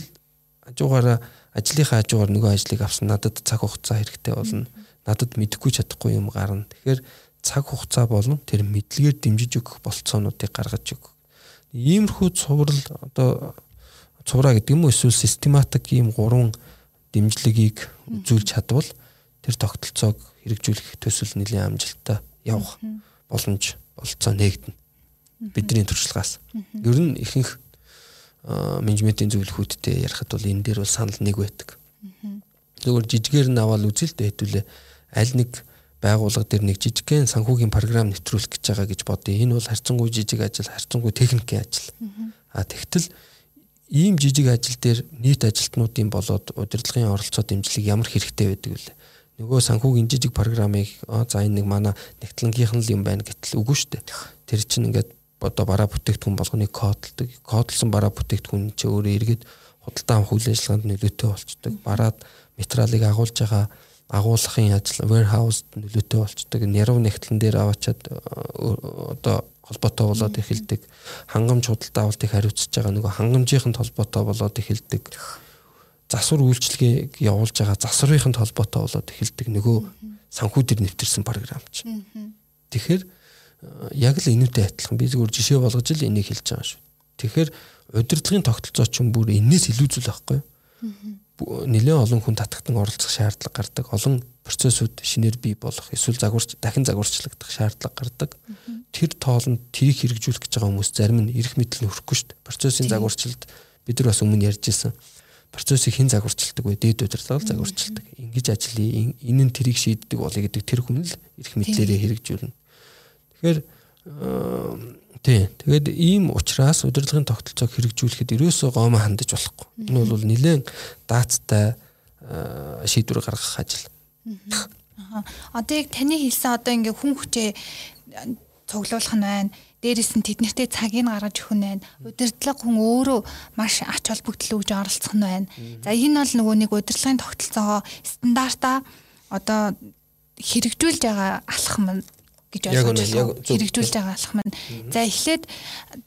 хажуугаараа ажлынхаа хажуугаар нөгөө ажлыг авсан надад цаг хугацаа хэрэгтэй болно. Надад мэдэхгүй чадахгүй юм гарна. Тэгэхээр цаг хугацаа болон тэр мэдлэгээр дэмжиж өгөх болцоонуудыг гаргаж өгөх. Иймэрхүү цуврал одоо цувраа гэдэг юм уу эсвэл систематик ийм гурван дэмжлэгийг үзүүлж чадвал тэр тогтолцоог хэрэгжүүлэх төсөл нэлийн амжилттай явах боломж болцоо нээгдэнэ. Бидний туршлагаас. Ер нь ихэнх менежментийн зөвлөхүүдтэй ярихад бол энэ дээр бол санал нэг байдаг. Зөвхөн жижигээр нь аваад үзэл дээ хэдүүлээ аль нэг байгууллага дээр нэг жижигхэн санхүүгийн програм нэвтрүүлэх гэж байгаа гэж бодъё. Энэ бол харьцангуй жижиг ажил, харьцангуй техникийн ажил. А тэгтэл ийм жижиг ажил дээр нийт ажилтнуудын болоод удирдлагын оролцоо дэмжлэг ямар хэрэгтэй байдаг вэ? нөгөө санхүүгийн жижиг програмыг за энэ нэг манай нэгтлэнгийнх нь л юм байна гэтэл үгүй шүү дээ. Тэр чинь ингээд одоо бараа бүтээгдэхүүн болгоныг кодлдог. Кодлсон бараа бүтээгдэхүүн чи өөрөө эргээд худалдаа авах үйл ажиллагаанд нөлөөтэй болчдөг. Бараад материалыг агуулж байгаа агуулгын ажил warehouse нөлөөтэй болчдөг. Няруу нэгтлэн дээр аваачаад одоо холбоотой болоод эхэлдэг. Хангамж худалдаа авалтыг хариуцж байгаа нөгөө хангамжийнх нь холбоотой болоод эхэлдэг засвар үйлчлэгийг явуулж байгаа засварынхын холбоотой болоод эхэлдэг нөгөө санхүүдэр нэвтэрсэн програм чинь. Тэгэхээр э, яг л энүүтэй адилхан би зөвхөн жишээ болгож л энийг хэлж байгаа шүү. Тэгэхээр удирдлагын тогтолцоо чинь бүр энээс илүү зүйл байхгүй юу? Нэлээд олон хүн татагтан оролцох шаардлага гардаг. Олон процессыг шинээр бий болох эсвэл загварч дахин загварчлагдах шаардлага гардаг. Тэр тоолонд тэрийг хэрэгжүүлэх гэж байгаа хүмүүс зарим нь эрх мэдэл нөхөхгүй шүү дээ. Процессын загварчлалд бид нар бас өмнө ярьж ирсэн процессыг хэн загварчилдаг вэ? Дээд удирдлага л загварчилдаг. Ингиж ажлыг энэ нь тэрийг шийддэг болъё гэдэг тэр хүн л эрх мэдлээрээ хэрэгжүүлнэ. Тэгэхээр тий. Тэгээд ийм ухраас удирдлагын тогтолцоог хэрэгжүүлэхэд ерөөсөө гомоо хандаж болохгүй. Энэ бол нэлээд даацтай шийдвэр гаргах ажил. Аа. Одоо яг таны хэлсэн одоо ингээ хүн хүчээ цуглуулах нь байна дээрэс нь тэднэртэй цагийг гаргаж өгөх нь байна. Удирдлага хүн өөрөө маш ач холбогдол өгж оролцох нь байна. За энэ бол нөгөө нэг удирдлагын тогтолцоогоо стандартаа одоо хэрэгжүүлж байгаа алхам гэж ойлгож. Хэрэгжүүлж байгаа алхам нь. За эхлээд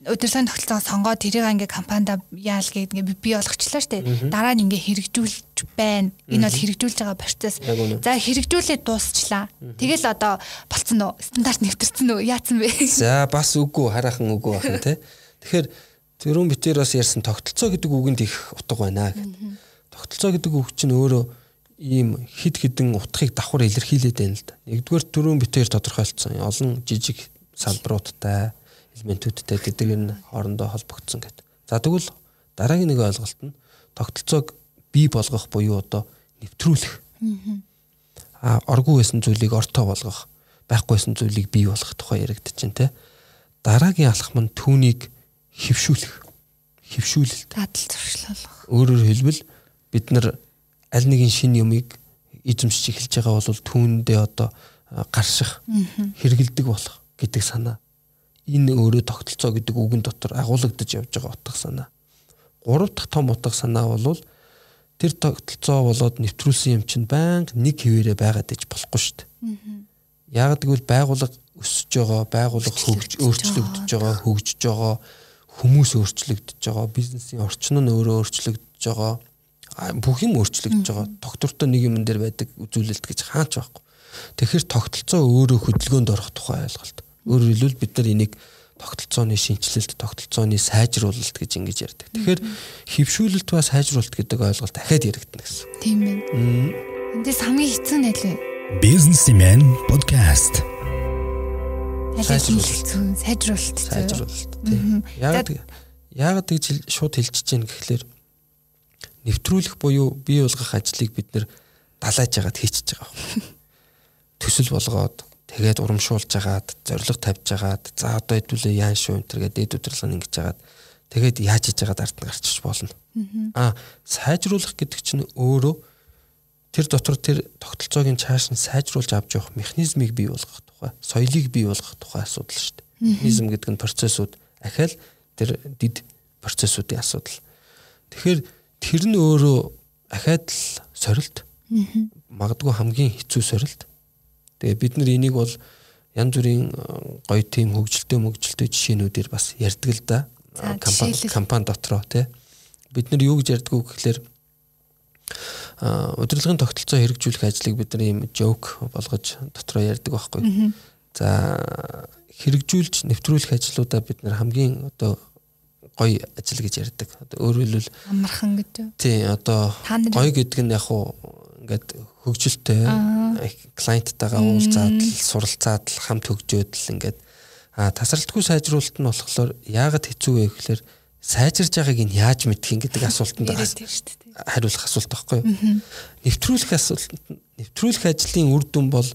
удирдлагын тогтолцоо сонгоод тэрийг ингээ компанида яал гэдэг ингээ бий болгочлаа штэ. Дараа нь ингээ хэрэгжүүлж байна. Энэ бол хэрэгжүүлж байгаа процесс. За хэрэгжүүлээд дуусчлаа. Тэгэл одоо болцсон уу? Стандарт нэвтэрсэн үү? Яатсан бэ? За бас үгүй хараахан үгүй байна те. Тэгэхээр тэрүүн битээр бас ярьсан тогтолцоо гэдэг үгэнд их утга байна гэх. Тогтолцоо гэдэг үг чинь өөрөө ийм хид хідэн утгыг давхар илэрхийлээд байна л да. Нэгдүгээр төрөн битээр тодорхойлцсон олон жижиг салбаруудтай элементүүдтэй гэдэг энэ хоорондоо холбогдсон гэдэг. За тэгвэл дараагийн нэг ойлголт нь тогтолцоог бий болгох буюу одоо нэвтрүүлэх. Аа оргуу байсан зүйлийг ортоо болгох, байхгүй байсан зүйлийг бий болгох тухай яригдчих чинь те. Дараагийн алхам нь түүнийг хөвшүүлэх. Хөвшүүлэлт. Дадал зуршлуулах. Өөрөөр хэлбэл бид нар аль нэгэн шин юмыг эзэмшиж эхэлж байгаа бол түүндээ одоо гарших хэрэгэлдэг болох гэдэг санаа. Энэ өөрөө тогтолцоо гэдэг үгэн дотор агуулгадж явж байгаа утга санаа. Гурав дахь том утга санаа бол тэр тогтолцоо болоод нэвтрүүлсэн юм чинь байнга нэг хിവэрэ байгаад иж болохгүй шүү дээ. Яг гэвэл байгууллага өсөж байгаа, байгууллага хөгж өөрчлөгдөж байгаа, хөгжиж байгаа, хүмүүс өөрчлөгдөж байгаа, бизнесийн орчин нь өөрөө өөрчлөгдөж байгаа бүх юм өөрчлөгдөж байгаа. Доктортой нэг юм дээр байдаг үзүүлэлт гэж хаач байхгүй. Тэгэхээр тогтолцоо өөрөө хөдөлгөөнд орох тухай ойлголт. Өөрөөр хэлбэл бид нар энийг тогтолцооны шинжилэлт, тогтолцооны сайжруулалт гэж ингэж ярьдаг. Тэгэхээр хөвшүүлэлт ба сайжруулалт гэдэг ойлголт дахиад яригдана гэсэн. Тийм ээ. Эндээс хамгийн хэцүү нь аль вэ? Businessman podcast. Сайжруулалт. Сайжруулалт. Сайжруулалт. Тийм. Яг яг гэж шууд хэлчихэж гин гэхлээр нэвтрүүлэх буюу бий болгох ажлыг бид нэр далайж ягаад хийчихэж байгаа. Төсөл болгоод тэгээд урамшуулж агаад зориг тавьж агаад за одоо хэдүүлээ яан шүү энэ төр гэдэг удирдлага ингэж агаад тэгээд яаж хийж агаад ард нь гарчиж болно. Аа сайжруулах гэдэг чинь өөрөө тэр дотор тэр тогтолцоог нь цааш нь сайжруулж авч явах механизмыг бий болгох тухай, соёлыг бий болгох тухай асуудал шүү дээ. Механизм гэдэг нь процессууд ахаал тэр дид процессуудын асуудал. Тэгэхээр тэр нь өөрөө ахаад л сорилт. Магадгүй хамгийн хэцүү сорилт. Тэгээ бид нар энийг бол янз бүрийн э, гоё тим хөгжилтэй мөгжилтэй жишээнүүдээр бас ярьдаг л да. компани компани дотроо тий. Бид нар юу гэж ярьдаг вэ гэхэлэр удирдлагын тогтолцоо хэрэгжүүлэх ажлыг бид нар ийм жок болгож дотроо ярьдаг байхгүй. За хэрэгжүүлж нэвтрүүлэх ажлуудаа бид нар хамгийн одоо гоё ажил гэж ярьдаг. Одоо өөрөөр хэлбэл амархан гэж. Тий, одоо гоё гэдэг нь яг хуу ингээд хөгжилтэй клиенттайгаа уулзаад суралцаад хамт хөгжөөд л ингээд тасралтгүй сайжруулалт нь болохоор яагаад хэцүү вэ гэхээр сайжирж байгааг нь яаж мэдэх юм гэдэг асуултанд хариулах асуулт байхгүй юу? Нэвтрүүлэх асуулт нэвтрүүлэх ажлын үр дүн бол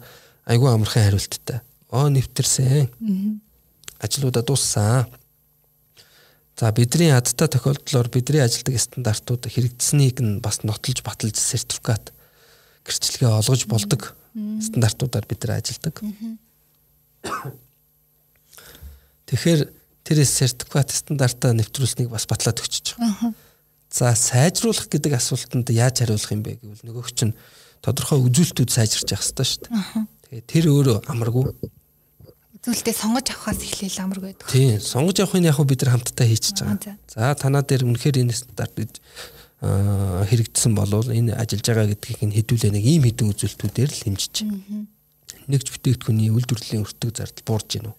айгүй амархан хариулттай. Оо нэвтэрсэн. Ажлуудаа дууссан За бидний адтай тохиолдлоор бидний ажилдаг стандартууд хэрэгжсэнийг нь бас нотолж баталж сертификат гэрчлэгээ олгож болдог стандартуудаар бид нар ажилладаг. Тэгэхээр тэр сертификат стандартаа нэвтрүүлсэнийг бас батлаад өгчөж байгаа. За сайжруулах гэдэг асуултанд яаж хариулах юм бэ гэвэл нөгөөх чинь тодорхой үзүүлэлтүүд сайжирч явах хэрэгтэй шүү дээ. Тэгээ тэр өөрөө амаргүй. Үзүүлэлтээ сонгож авахаас эхлээл амаргүй байдаг. Тийм, сонгож авахын яг бид нар хамтдаа хийчихэж байгаа. За танаа дээр үнэхээр энэ стандарт гэж хэрэгжсэн болвол энэ ажиллаж байгаа гэдгийг нь хэдүүлээ нэг ийм хэдэн үзүүлэлтүүдээр л хэмжиж. Нэгж бүтээгдэхүүний үйлдвэрлэлийн өртөг зардал буурж гинэ үү?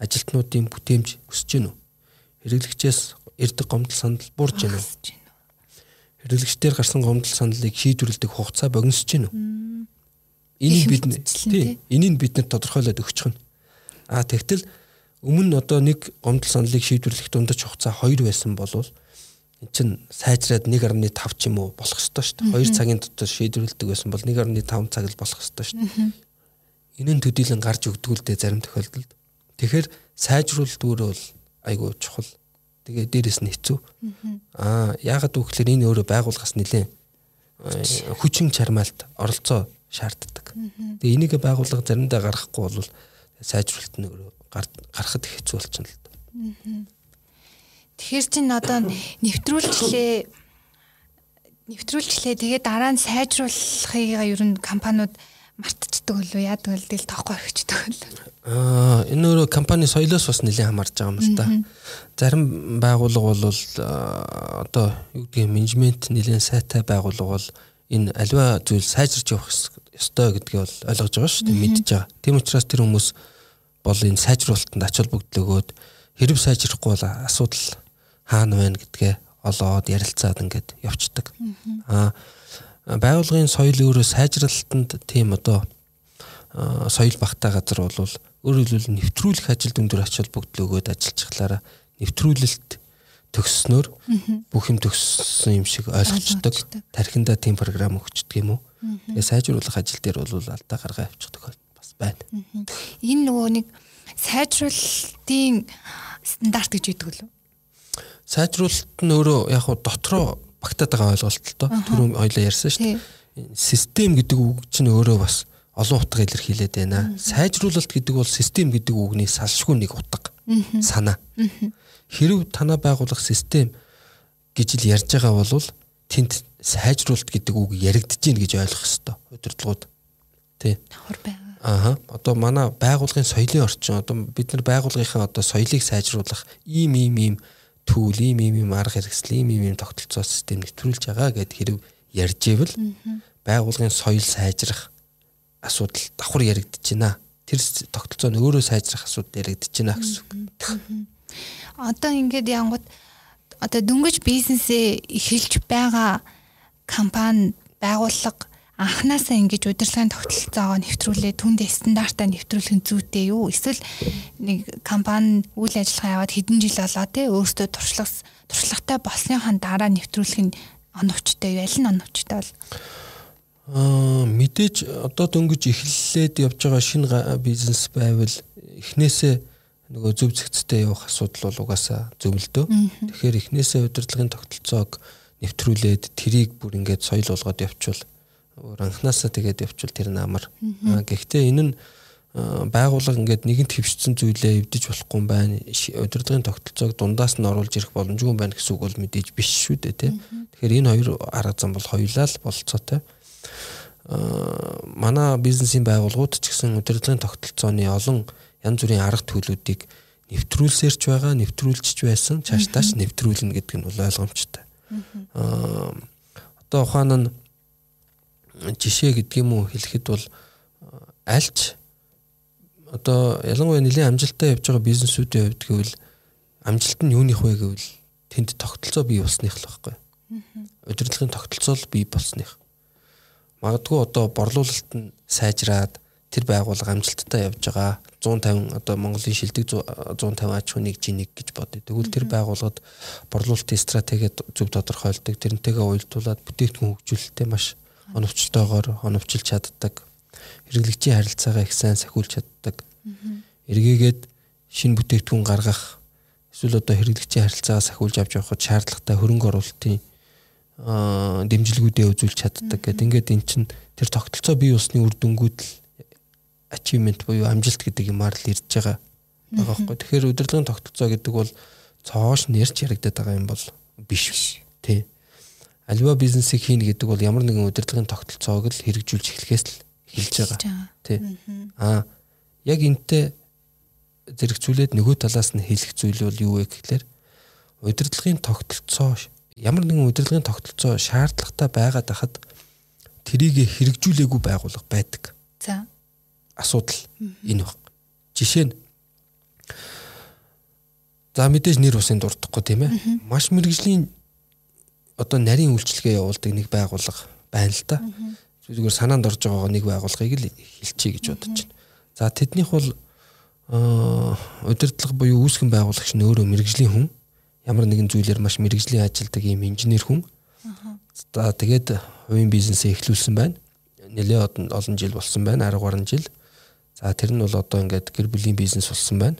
Ажилтнуудын бүтээмж өсөж гинэ үү? Хэрэглэгчээс эрдэг гомдол санал буурж гинэ үү? Хэрэглэгчдэр гарсан гомдол саналыг шийдвэрлэдэг хугацаа богиносж гинэ үү? Энийг бид тийм энийг бид нар тодорхойлоод өгч чинь. А тэгтэл өмнө одоо нэг гомдол саналыг шийдвэрлэх дундаж хугацаа 2 байсан болвол эн чин сайжраад 1.5 ч юм уу болох ёстой шүү дээ. 2 цагийн дотор шийдвэрлэдэг байсан бол 1.5 цаг л болох ёстой шүү дээ. Энэ нь төдийлөн гарч өгдөг л дээ зарим тохиолдолд. Тэгэхээр сайжруулалт өөрөө бол айгүй чухал. Тэгээ дээрэс нь хэцүү. Аа яагаад гэвэл энэ өөрөө байгууллагаас нэлээд хүчин чармаалт оролцоо шаарддаг. Тэгээ энийг байгууллага заримдаа гаргахгүй бол сайжруулалт нь өөрөө гарахад хэцүү болчихно л доо. Тэгэхээр чин одоо нэвтрүүлчлээ нэвтрүүлчлээ тэгээ дараа нь сайжруулахыг ер нь компаниуд мартчихдаг болов яадаг л тэл тоохгүй орхичдаг болов. Аа энэ өөрөө компани соёлоос бас нэлээд хамаарч байгаа юм л та. Зарим байгууллага бол одоо юу гэдгийг менежмент нэлээд сайтай байгууллага бол энэ аливаа зүйл сайжирч явах ёстой гэдгийг бол ойлгож байгаа шүү дээ мэдж байгаа. Тийм учраас тэр хүмүүс бол энэ сайжруулалтанд ач холбогдол өгөөд хэрэг сайжрахгүй бол асуудал хаана байна гэдгээ олоод ярилцаад ингээд явцдаг. Аа байгуулгын соёл өөрөө сайжралтанд тийм одоо соёл багтаа газар бол өөрөөр хэлбэл нэвтрүүлэх ажилд өндөр ач холбогдол өгөөд ажиллажхлаараа нэвтрүүлэлт төгсснөөр бүх юм төгссөн юм шиг ойлгочдөг. Тархиндаа тийм програм өгчдөг юм уу? Тэгээ сайжруулах ажил дээр бол алдаа гаргаа авчих тохиолдол бас байна. Энэ нөгөө нэг сайжруулалтын стандарт гэж яддаг лөө сайжруулалт нь өөрөө яг хуу дотроо багтаад байгаа ойлголт л доо. Түрүүн ойлоо ярьсан шүү дээ. Систем гэдэг үг чинь өөрөө бас олон утга илэрхийлээд байна. Сайжруулалт гэдэг бол систем гэдэг үгний салшгүй нэг утга санаа. Хэрв танаа байгуулах систем гэж л ярьж байгаа бол тэнд сайжруулалт гэдэг үг яригдж гин гэж ойлгох ёстой. Удирдлагууд. Тэ. Давхар байна. Аха. Одоо манай байгуулгын соёлын орчин одоо бид нар байгуулгынхаа одоо соёлыг сайжруулах ийм ийм ийм түүл ийм ийм ийм арга хэрэгсэл ийм ийм ийм тогтолцоо систем нэвтрүүлж байгаа гэд хэрэг ярьж ивэл байгуулгын соёл сайжрах асуудал давхар яригдэж байна. Тэр тогтолцоо нь өөрөө сайжрах асуудал яригдэж байна гэсэн үг. Одоо ингээд янгууд одоо дөнгөж бизнесээ эхэлж байгаа компани байгууллага анханасаа ингэж удирдлагын тогтолцоогоо нэвтрүүлээ түндэ стандартаа нэвтрүүлэх нь зүйтэй юу? Эсвэл нэг компани үйл ажиллагаа яваад хэдэн жил болоо те өөртөө туршлага туршлагатай болсныхан дараа нэвтрүүлэх нь оновчтой юу? Аль нь оновчтой бол? Аа мэдээж одоо дөнгөж эхлэлээд явж байгаа шинэ бизнес байвал эхнээсээ нөгөө зөв зэгцтэй явах асуудал бол угаасаа зөвлөдөө. Тэгэхээр эхнээсээ удирдлагын тогтолцоог нэвтрүүлээд тэрийг бүр ингээд соёл болгоод явуучвал өөр анханасаа тэгээд явчвал тэр намар. Гэхдээ энэ нь байгууллага ингээд нэгэнт хөвчсөн зүйлээ эвдэж болохгүй юм байна. Удирдлагын тогтолцоог дундаас нь оруулж ирэх боломжгүй байна гэсэн үг бол мэдээж биш шүү дээ тий. Тэгэхээр энэ хоёр арга зам бол хоёулаа л болцоотой. Аа манай бизнесийн байгууллагууд ч гэсэн удирдлагын тогтолцооны олон янз бүрийн арга төлөвүүдийг нэвтрүүлсээрч байгаа, нэвтрүүлж байсан, цаашдаач нэвтрүүлнэ гэдэг нь бол ойлгомжтой. Аа одоо ухаан нь жишээ гэдэг юм уу хэлэхэд бол альч одоо ялангуяа нэлийн амжилттай явж байгаа бизнесүүдийн хувьд гэвэл амжилт нь юуных вэ гэвэл тэнд тогтолцоо бий болсных л байхгүй. Удирдлагын тогтолцоо л бий болсных. Магадгүй одоо борлуулалт нь сайжраад тэр байгууллага амжилттай явж байгаа 150 одоо Монголын шилдэг 150 аж ахуйн нэг гэж бодъё. Тэгвэл тэр байгууллагад борлуулалтын стратеги зөв тодорхойлдог, тэрнтэйгээ уялдуулаад бүтээгдэхүүн хөгжүүлэлтэд маш оновчтойгоор оновчилж чаддаг. Хэрэглэгчийн харилцаагаа их сайн сахиулж чаддаг. Эргээгээд шинэ бүтээгдэхүүн гаргах эсвэл одоо хэрэглэгчийн харилцаагаа сахиулж авч явахад шаардлагатай хөрөнгө оруулалтын дэмжлэгүүдээ үзүүлж чаддаг гэдэг. Ингээд эн чинь тэр тогтолцоо бий усны үр дүнгууд л achievement буюу амжилт гэдэг юмар л ирж байгаа байгаа байхгүй. Тэгэхээр удирдлагын тогтолцоо гэдэг бол цоош нэрч яригдаад байгаа юм бол биш. Тий. Альва бизнесийг хийнэ гэдэг бол ямар нэгэн удирдлагын тогтолцоог л хэрэгжүүлж эхлэхээс л хэлж байгаа. Тий. Аа яг энтэй зэрэгцүүлээд нөгөө талаас нь хэлэх зүйл бол юу вэ гэхлээр удирдлагын тогтолцоо ямар нэгэн удирдлагын тогтолцоо шаардлагатай байгаад хахад трийг хэрэгжүүлээгүй байгууллага байдаг. За. Асуудал энэ баг. Жишээ нь За мэдээж нэр усын дурдахгүй тийм ээ. Маш мэрэгжлийн одоо нарийн үйлчлэгээ явуулдаг нэг байгууллага байна л да. Зүгээр санаанд орж байгаа нэг байгууллагыг л хэлчихье гэж бодож байна. За тэднийх бол удирдлага буюу үүсгэн байгуулагч нь өөрөө мэрэгжлийн хүн ямар нэгэн зүйлээр маш мэрэгжлийн ажилдаг ийм инженер хүн. За тэгээд хувийн бизнесээ эхлүүлсэн байна. Нэлээд олон жил болсон байна 10 гаруй жил. За тэр нь бол одоо ингээд гэр бүлийн бизнес болсон байна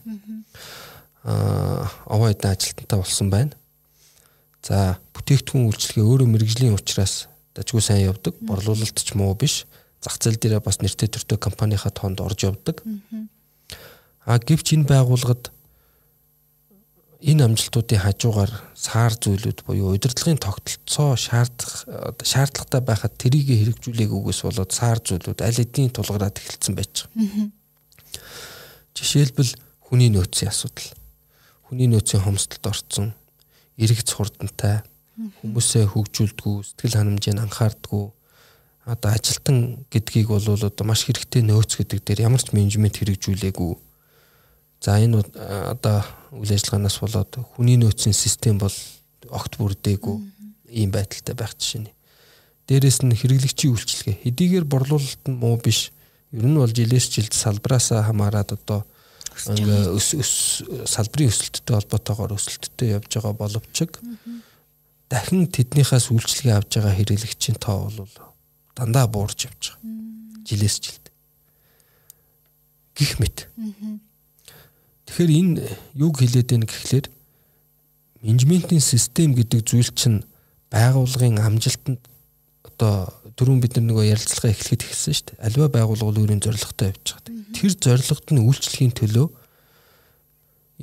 аа овоо эдэн ажилтнтай болсон байна. За бүтээгдэхүүн үйлчлэгээ өөрөө мэрэгжлийн учраас дажгүй сайн явдаг. Борлуулалт ч муу биш. Зах зээл дээр бас нэртэй төртэй компанийнхаа тоонд орж явдаг. А гэвч энэ байгууллагад энэ амжилтуудын хажуугаар саар зүйлүүд буюу удирдлагын тогтолцоо шаардах шаардлагатай байхад тэрийг хэрэгжүүлээгүйгээс болоод саар зүйлүүд аль хэдийн тулгараад эхэлсэн байж байгаа. Жишээлбэл хүний нөөцийн асуудал хүний нөөцийн хомсдолд орцсон эргэж хурдантай хүмүүсээ хөгжүүлдэггүй сэтгэл ханамжийг анхаардаггүй. Одоо ажилтан гэдгийг бол одоо маш хэрэгтэй нөөц гэдэг дээр ямар ч менежмент хэрэгжүүлээгүй. За энэ одоо үйл ажиллагаанаас болоод хүний нөөцийн систем бол огт бүрдээгүй. Ийм байдалтай байх жишээ нь. Дээрэс нь хэрэглэгчийн үйлчлэгээ хэдийгээр борлуулалт нь муу биш. Ер нь бол жилээс жилд салбараасаа хамаарад одоо ингээ өс өс салбарын өсөлттэй холбоотойгоор өсөлттэй явж байгаа боловч дахин тэднийхээс үйлчлэгээ авж байгаа хэрэглэгчийн тоо бол дандаа буурж явж байгаа. Жилээс жилд. Гэх мэт. Тэгэхээр энэ юг хэлээд байна гэхлээр менежментийн систем гэдэг зүйл чинь байгууллагын амжилтанд одоо дөрөв бид нар нөгөө ярилцлага эхлэхэд ихсэн шүү дээ. Аливаа байгууллага өөрийн зорилготой явж байгаа. Тэр зорилгот нь үйлчлэхийн төлөө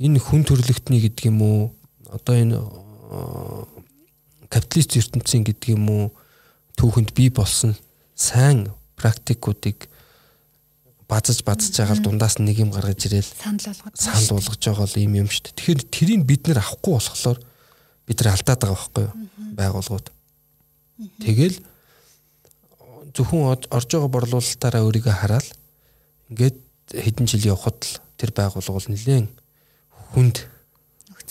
энэ хүн төрлөختний гэдэг юм уу одоо энэ капиталист ертөнцийн гэдэг юм уу түүхэнд бий болсон сайн практикуудыг базаж базаж байгаа л дундаас нэг юм гаргаж ирэл санал болгож санал болгож байгаа л юм юм шүү дээ. Тэгэхээр тэрийг бид нэр авахгүй болохоор бид нар алдаад байгаа байхгүй юу? Байгуулгууд. Тэгэл зөвхөн орж байгаа борлуулалтаараа өөрийгөө хараад ингээд хэдэн жил явхад л тэр байгууллага бол нэлээд хүнд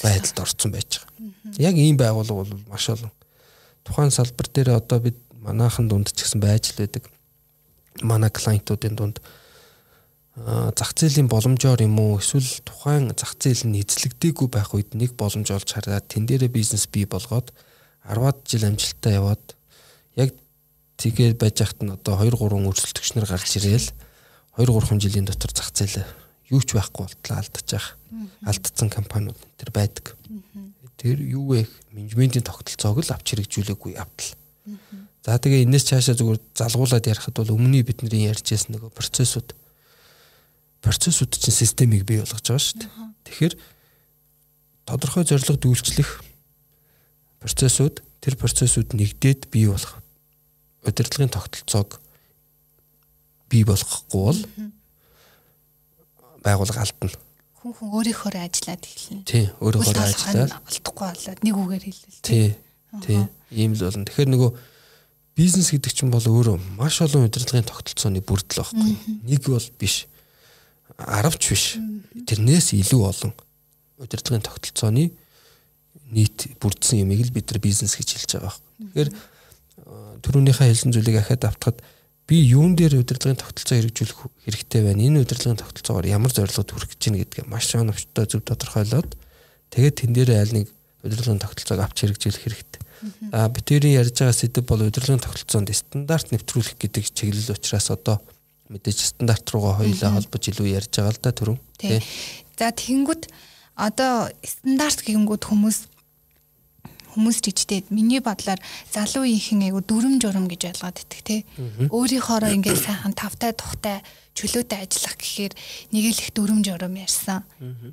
байдалд орсон байж байгаа. Яг ийм байгууллага бол маш олон. Тухайн салбар дээр одоо бид манайхан дунд ч гэсэн байж л байдаг. Манай клиентуудын дунд зах зээлийн боломжоор юм уу эсвэл тухайн зах зээл нь эзлэгдээгүй байх үед нэг боломж олж хараад тэн дээрээ бизнес бий болгоод 10-аад жил амжилттай яваад яг тэгээд байж хат нь одоо 2 3 өрсөлдөгч нар гарч ирээл 2 3 жилийн дотор зах зээл юу ч байхгүй болтлоо алдчих. Алдсан компаниуд тэр байдаг. Тэр юу вэ? Менежментийн тогтолцоог л авч хэрэгжүүлээгүй явдал. За тэгээ энэс цаашаа зүгээр залгуулад ярихад бол өмнөний бидний ярьжсэн нөгөө процессууд процессууд чинь системийг бий болгож байгаа шүү дээ. Тэгэхээр тодорхой зорилгод үйлчлэх процессууд тэр процессууд нэгдээд бий болох удирдлагын тогтолцоог бий болгохгүй бол байгууллага алдна. Хүн хүн өөрийнхөө ажиллаад эхэлнэ. Тий, өөрийнхөө ажиллаад олдохгүй болоод нэг үгээр хэлвэл. Тий. Тий. Ийм л болно. Тэгэхээр нөгөө бизнес гэдэг чинь бол өөрөө маш олон удирдлагын тогтолцооны бүрдэл байхгүй. Нэг бол биш. 10 ч биш. Тэрнээс илүү олон удирдлагын тогтолцооны нийт бүрдсэн юмыг л бид нар бизнес гэж хэлж байгаа. Тэгэхээр түрүүнийхээ хэлсэн зүйлийг ахад автахад би юун дээр удирдлагын тогтолцоо хэрэгжүүлэх хэрэгтэй байна. Энэ удирдлагын тогтолцоогоор ямар зорилгод хүрэх гэж байна гэдгээ маш оновчтой зөв тодорхойлоод тэгээд тэн дээр аль нэг удирдлагын тогтолцоог авч хэрэгжүүлэх хэрэгтэй. А битэрийн ярьж байгаа сэдв бол удирдлагын тогтолцоонд стандарт нэвтрүүлэх гэдэг чиглэл учраас одоо мэдээж стандарт руугаа хоёулаа холбож илүү ярьж байгаа л да түрүүн. Тий. За тэгэнгүүт одоо стандарт гэнгүүт хүмүүс хүмүүс жижигтэй миний бодлоор залуу ихэнх айгу дүрм журам гэж ойлгоод идэх те. Өөрийнхоороо ингээд сайхан тавтай тухтай чөлөөтэй ажиллах гэхээр нэг л их дүрм журам ярьсан.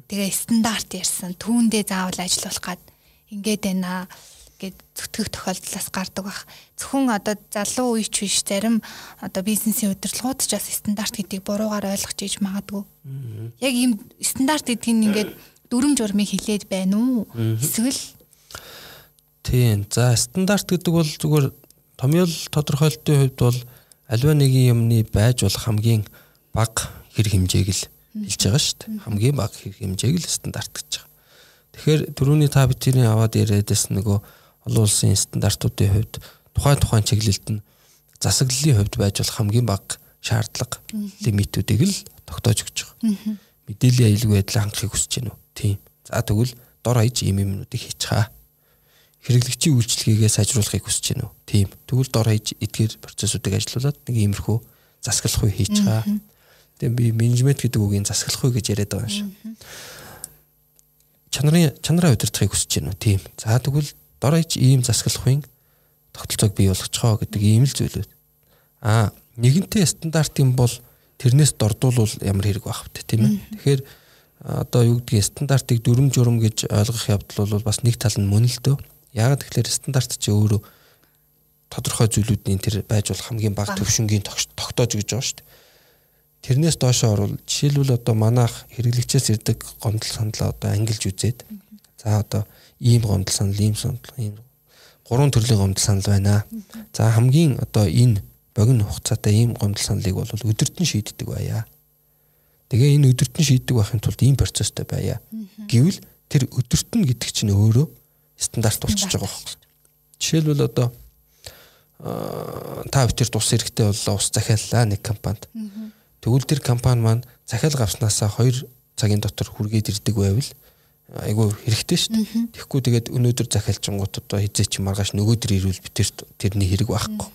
Тэгээ стандарт ярьсан. Түүндээ заавал ажиллах гад ингээд байна гэд зүтгэх тохиолдлоос гардаг бах. Зөвхөн одоо залуу үеч биш зарим одоо бизнесийн удирдлагууд ч бас стандарт гэдгийг буруугаар ойлгож иж магадгүй. Яг ийм стандарт гэдгийг ингээд дүрм журмыг хилээд байна уу? Эсвэл Тийм. За стандарт гэдэг бол зүгээр томьёол тодорхойлолтын хувьд бол альва нэгэн юмны байж болох хамгийн бага хэрэг хэмжээг л хэлж байгаа шүү дээ. Хамгийн бага хэрэг хэмжээг л стандарт гэж байгаа. Тэгэхээр түрүүний та бидний аваад яриадас нөгөө олон улсын стандартуудын хувьд тухайн тухайн чиглэлд нь засаглалын хувьд байж болох хамгийн бага шаардлага лимитүүдийг л тогтоож өгч байгаа. Мэдээллийн аюулгүй байдлаа хангахыг хүсэж байна уу? Тийм. За тэгвэл дор хаяж ийм юмнуудыг чаа хэрэглэгчийн үйлчлэгээ сайжруулахыг хүсэж байна уу? Тийм. Тэгвэл дор хаяж эдгээр процессуудыг ажилуулад нэг иймэрхүү засаглах үе хийж байгаа. Тэгээ би менежмент гэдэг үгийн засаглах үе гэж яриад байгаа юм шиг. Чанарын чанараа удирдахыг хүсэж байна уу? Тийм. За тэгвэл дор хаяж ийм засаглах үеийн тогтолцоог бий болгоцгоо гэдэг ийм л зүйлүүд. Аа, нэгэнтээ стандартын бол тэрнээс дордуулвал ямар хэрэг байх вэ тийм ээ. Тэгэхээр одоо юу гэдгийг стандартыг дүрм журм гэж ойлгох явдал бол бас нэг тал нь мөн л дөө. Яг тэгэхээр стандарт чи өөрөө тодорхой зүйлүүдийн тэр байж болох хамгийн бага төвшингийн тогтоож өгж байгаа шүү дээ. Тэрнээс доошоо орвол жишээлбэл одоо манайх хэрэглэгчээс ирдэг гомдол саналаа одоо ангилж үзээд за одоо ийм гомдол санал, ийм санал, ийм гурван төрлийн гомдол санал байна. За хамгийн одоо энэ богино хугацаатай ийм гомдол саналыг бол өдөртөн шийддэг байя. Тэгээ энэ өдөртөн шийддэг байхын тулд ийм процесстэй байя. Гэвэл тэр өдөртөн гэдэг чинь өөрөө стандарт болчихж байгаа байхгүй. Жишээлбэл одоо та бүхэн тус хэрэгтэй боллоо ус захиаллаа нэг компанид. Тэгвэл тэр компани маань захиал авснаасаа 2 цагийн дотор хүргээд ирдэг байвал айгүй хэрэгтэй шүү дээ. Тэгэхгүй тэгээд өнөөдөр захиалчингууд одоо хизээ чи маргааш нөгөөдөр ирвэл би тэр тэрний хэрэг байхгүй.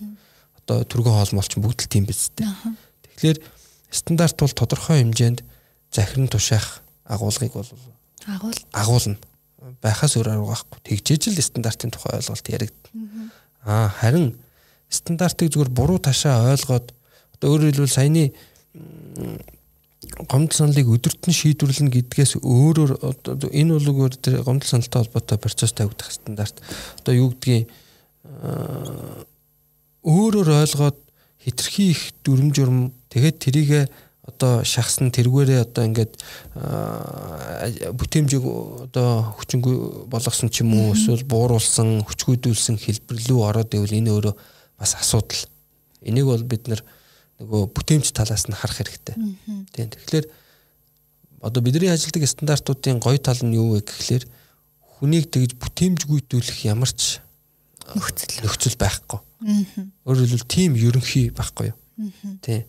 Одоо түргэн хоолмол ч бүгд л тийм биз дээ. Тэгэхээр стандарт бол тодорхой хэмжээнд захиран тушаах агуулгыг бол агуулна байхаас өөр арга байхгүй. Тэгжээж л стандартын тухай ойлголт яригдана. Аа харин стандартыг зүгээр буруу ташаа ойлгоод одоо өөрөөр хэлбэл саяны гомдол саналыг өдөртөн шийдвэрлэнэ гэдгээс өөрөөр энэ бол өөр тэр гомдол саналтай холбоотой процесс тавигдах стандарт. Одоо юу гэдгийг өөрөөр ойлгоод хитрхи их дүрм журм тэгээд тэрийгэ одоо шахсан тэргээрээ одоо ингээд бүтээмжийг одоо хүчингүй болгосон ч юм уу эсвэл бууруулсан хүчгүйдүүлсэн хэлбэрлүү ороод ивэл энэ өөрөө бас асуудал. Энийг бол бид нөгөө бүтээмж талаас нь харах хэрэгтэй. Тийм. Тэгэхээр одоо бидний ажилдаг стандартуудын гоё тал нь юу вэ гэхлээр хүнийг тэгж бүтээмжгүйдүүлэх ямар ч нөхцөл нөхцөл байхгүй. Өөрөөр хэлбэл тийм ерөнхий байхгүй юу? Тийм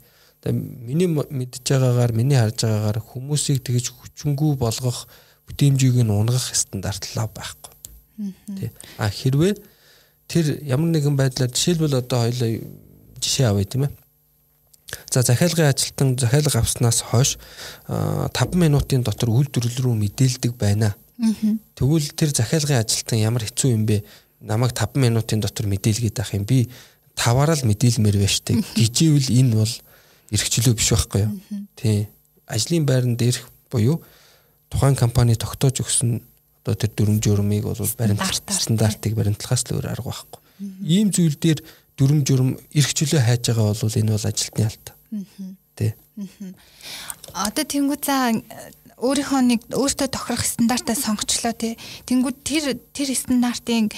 миний мэдж байгаагаар миний харж байгаагаар хүмүүсийг тэгж хүчингү болгох бүтээмжийг нь унгах стандарт лав байхгүй. Тий. А хэрвээ тэр ямар нэгэн байдлаар жишээлбэл одоо хоёлаа жишээ авъя тийм ээ. За захиалгын ажилтан захиалга авснаас хойш 5 минутын дотор үйлдвэрлэл рүү мэдээлдэг байна. Тэгвэл тэр захиалгын ажилтан ямар хэцүү юм бэ? Намайг 5 минутын дотор мэдээлгээд авах юм. Би таваараа л мэдээлмээр байна штэ. Гижээвэл энэ бол эрхчлөө биш байхгүй юу. Тий. Ажлын байранд ирэх буюу тухайн компани тогтоож өгсөн одоо тэр дүрм журмыг бол баримтлах стандартыг баримтлахаас л өөр арга байхгүй. Ийм зүйл дээр дүрм журм эрхчлөө хайж байгаа бол энэ бол ажилтны алт. Тий. Одоо тэнгуү за өөрийнхөө нэг өөртөө тохирох стандартаа сонгочлоо тий. Тэнгуү тэр тэр стандартын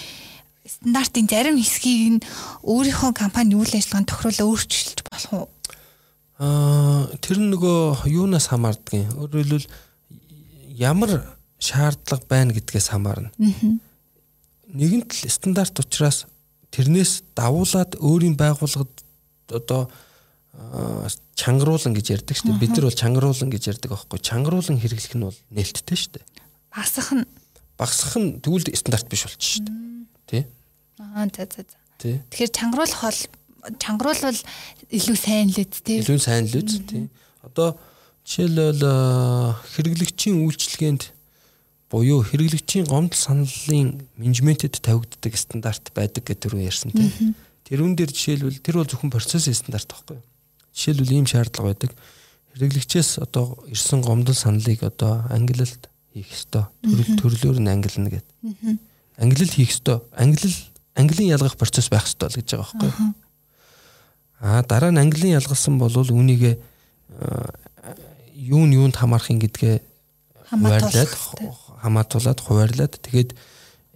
стандартын зарим хэсгийг нь өөрийнхөө компани үйл ажиллагаанд тохируулаад өөрчилж болох уу? Аа тэр нөгөө юунаас хамаардаг юм. Өөрөөр хэлбэл ямар шаардлага байна гэдгээс хамаарна. Нэгэнт л стандарт учраас тэрнээс давуулаад өөрийн байгууллагад одоо чангаруулан гэж ярьдаг шүү дээ. Бид нар бол чангаруулан гэж ярьдаг аахгүй. Чангаруулан хэрэглэх нь бол нээлттэй шүү дээ. Багсах нь багсах нь тэгвэл стандарт биш болчих шүү дээ. Тэ? Аа за за за. Тэгэхээр чангаруулах бол чангаруулвал илүү сайн л үст тийм. Илүү сайн л үст тийм. Одоо жишээлбэл хэрэглэгчийн үйлчлэгээнд буюу хэрэглэгчийн гомдол саналын менежментэд тавигддаг стандарт байдаг гэдэг түрүү ярьсан тийм. Тэрүүн дээр жишээлбэл тэр бол зөвхөн процессын стандарт байхгүй юу? Жишээлбэл ийм шаардлага байдаг. Хэрэглэгчээс одоо ирсэн гомдол саналыг одоо англилд хийх ёстой. Төрөл төрлөөр нь ангилна гэдэг. Ангилал хийх ёстой. Ангилал ангилын ялгах процесс байх ёстой л гэж байгаа байхгүй юу? Аа дараа нь ангилын ялгалсан бол үүнийг юу нь юунд хамаарахын гэдгээ хуваарлаад хамаатуулаад хуваарлаад тэгээд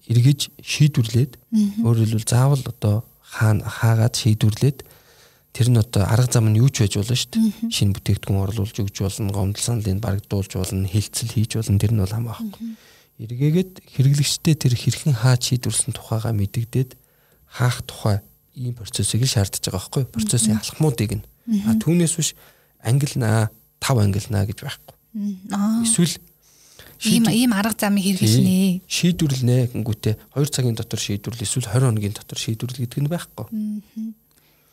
эргэж шийдвэрлээд өөрөөр хэлбэл заавал одоо хаана хаагаад шийдвэрлээд тэр нь одоо арга зам нь юу ч байж болно шүү дээ. Шинэ бүтээгдэхүүн оруулж өгч болно, гомдол саналыг барагдуулж болно, хилцэл хийж болно тэр нь бол хамаахгүй. Эргээгээд хэрэглэгчтэй тэр хэрхэн хаач шийдвэрлсэн тухайга мэдэгдээд хаах тухай ийм процессыг шаардж байгаа байхгүй юу? Процессын алхмуудыг нь. А түүнээс биш ангилнаа, тав ангилнаа гэж байхгүй. Эсвэл ийм ийм арга замыг хэрэгжинэ. Шийдвэрлэнэ гингүүтээ 2 цагийн дотор шийдвэрлэл эсвэл 20 хоногийн дотор шийдвэрлэл гэдэг нь байхгүй.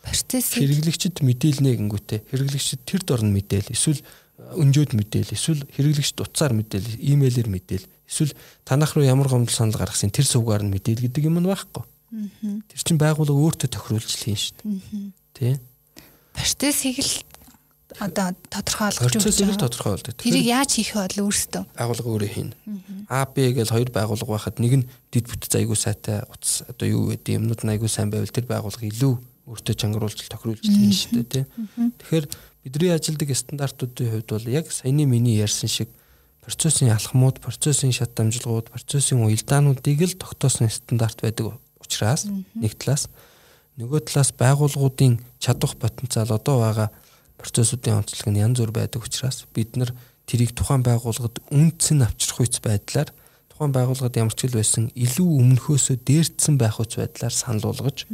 Процесс хэрэглэгчд мэдээлнэ гингүүтээ хэрэглэгчд тэр дорн мэдээл эсвэл өнжөөд мэдээл эсвэл хэрэглэгчд утсаар мэдээл, имэйлээр мэдээл эсвэл танах руу ямар гомдол санал гаргасан тэр сувгаар нь мэдээл гэдэг юм нь байхгүй. Тэр чинь байгууллага өөртөө тохируулж л хийн шүү дээ. Тэ? Процессыг л одоо тодорхойлгож процессыг л тодорхойлдог. Тэрийг яаж хийх вэ өөрөөсөө? Байгууллага өөрөө хийнэ. А Б гэж хоёр байгууллага байхад нэг нь дид бүтц айгуу сайтай утас одоо юу гэдэг юмнууд нь айгуу сайн байвал тэр байгууллага илүү өөртөө чангаруулж тохируулж хийн шүү дээ. Тэгэхээр бидний ажилдаг стандартуудын хувьд бол яг саяны миний ярьсан шиг процессын алхмууд, процессын шат дамжлагууд, процессын уялдаануудыг л тогтоосон стандарт байдаг учраас нэг талаас нөгөө талаас байгууллагуудын чадвах потенциал одоо байгаа процессуудын онцлог нь янз бүр байдаг учраас бид нар тэрийг тухайн байгууллагад үндсэн авчрах үйц байдлаар тухайн байгууллагад ямар ч хэл байсан илүү өмнөхөөсөө дээрдсэн байх үц байдлаар санал болгож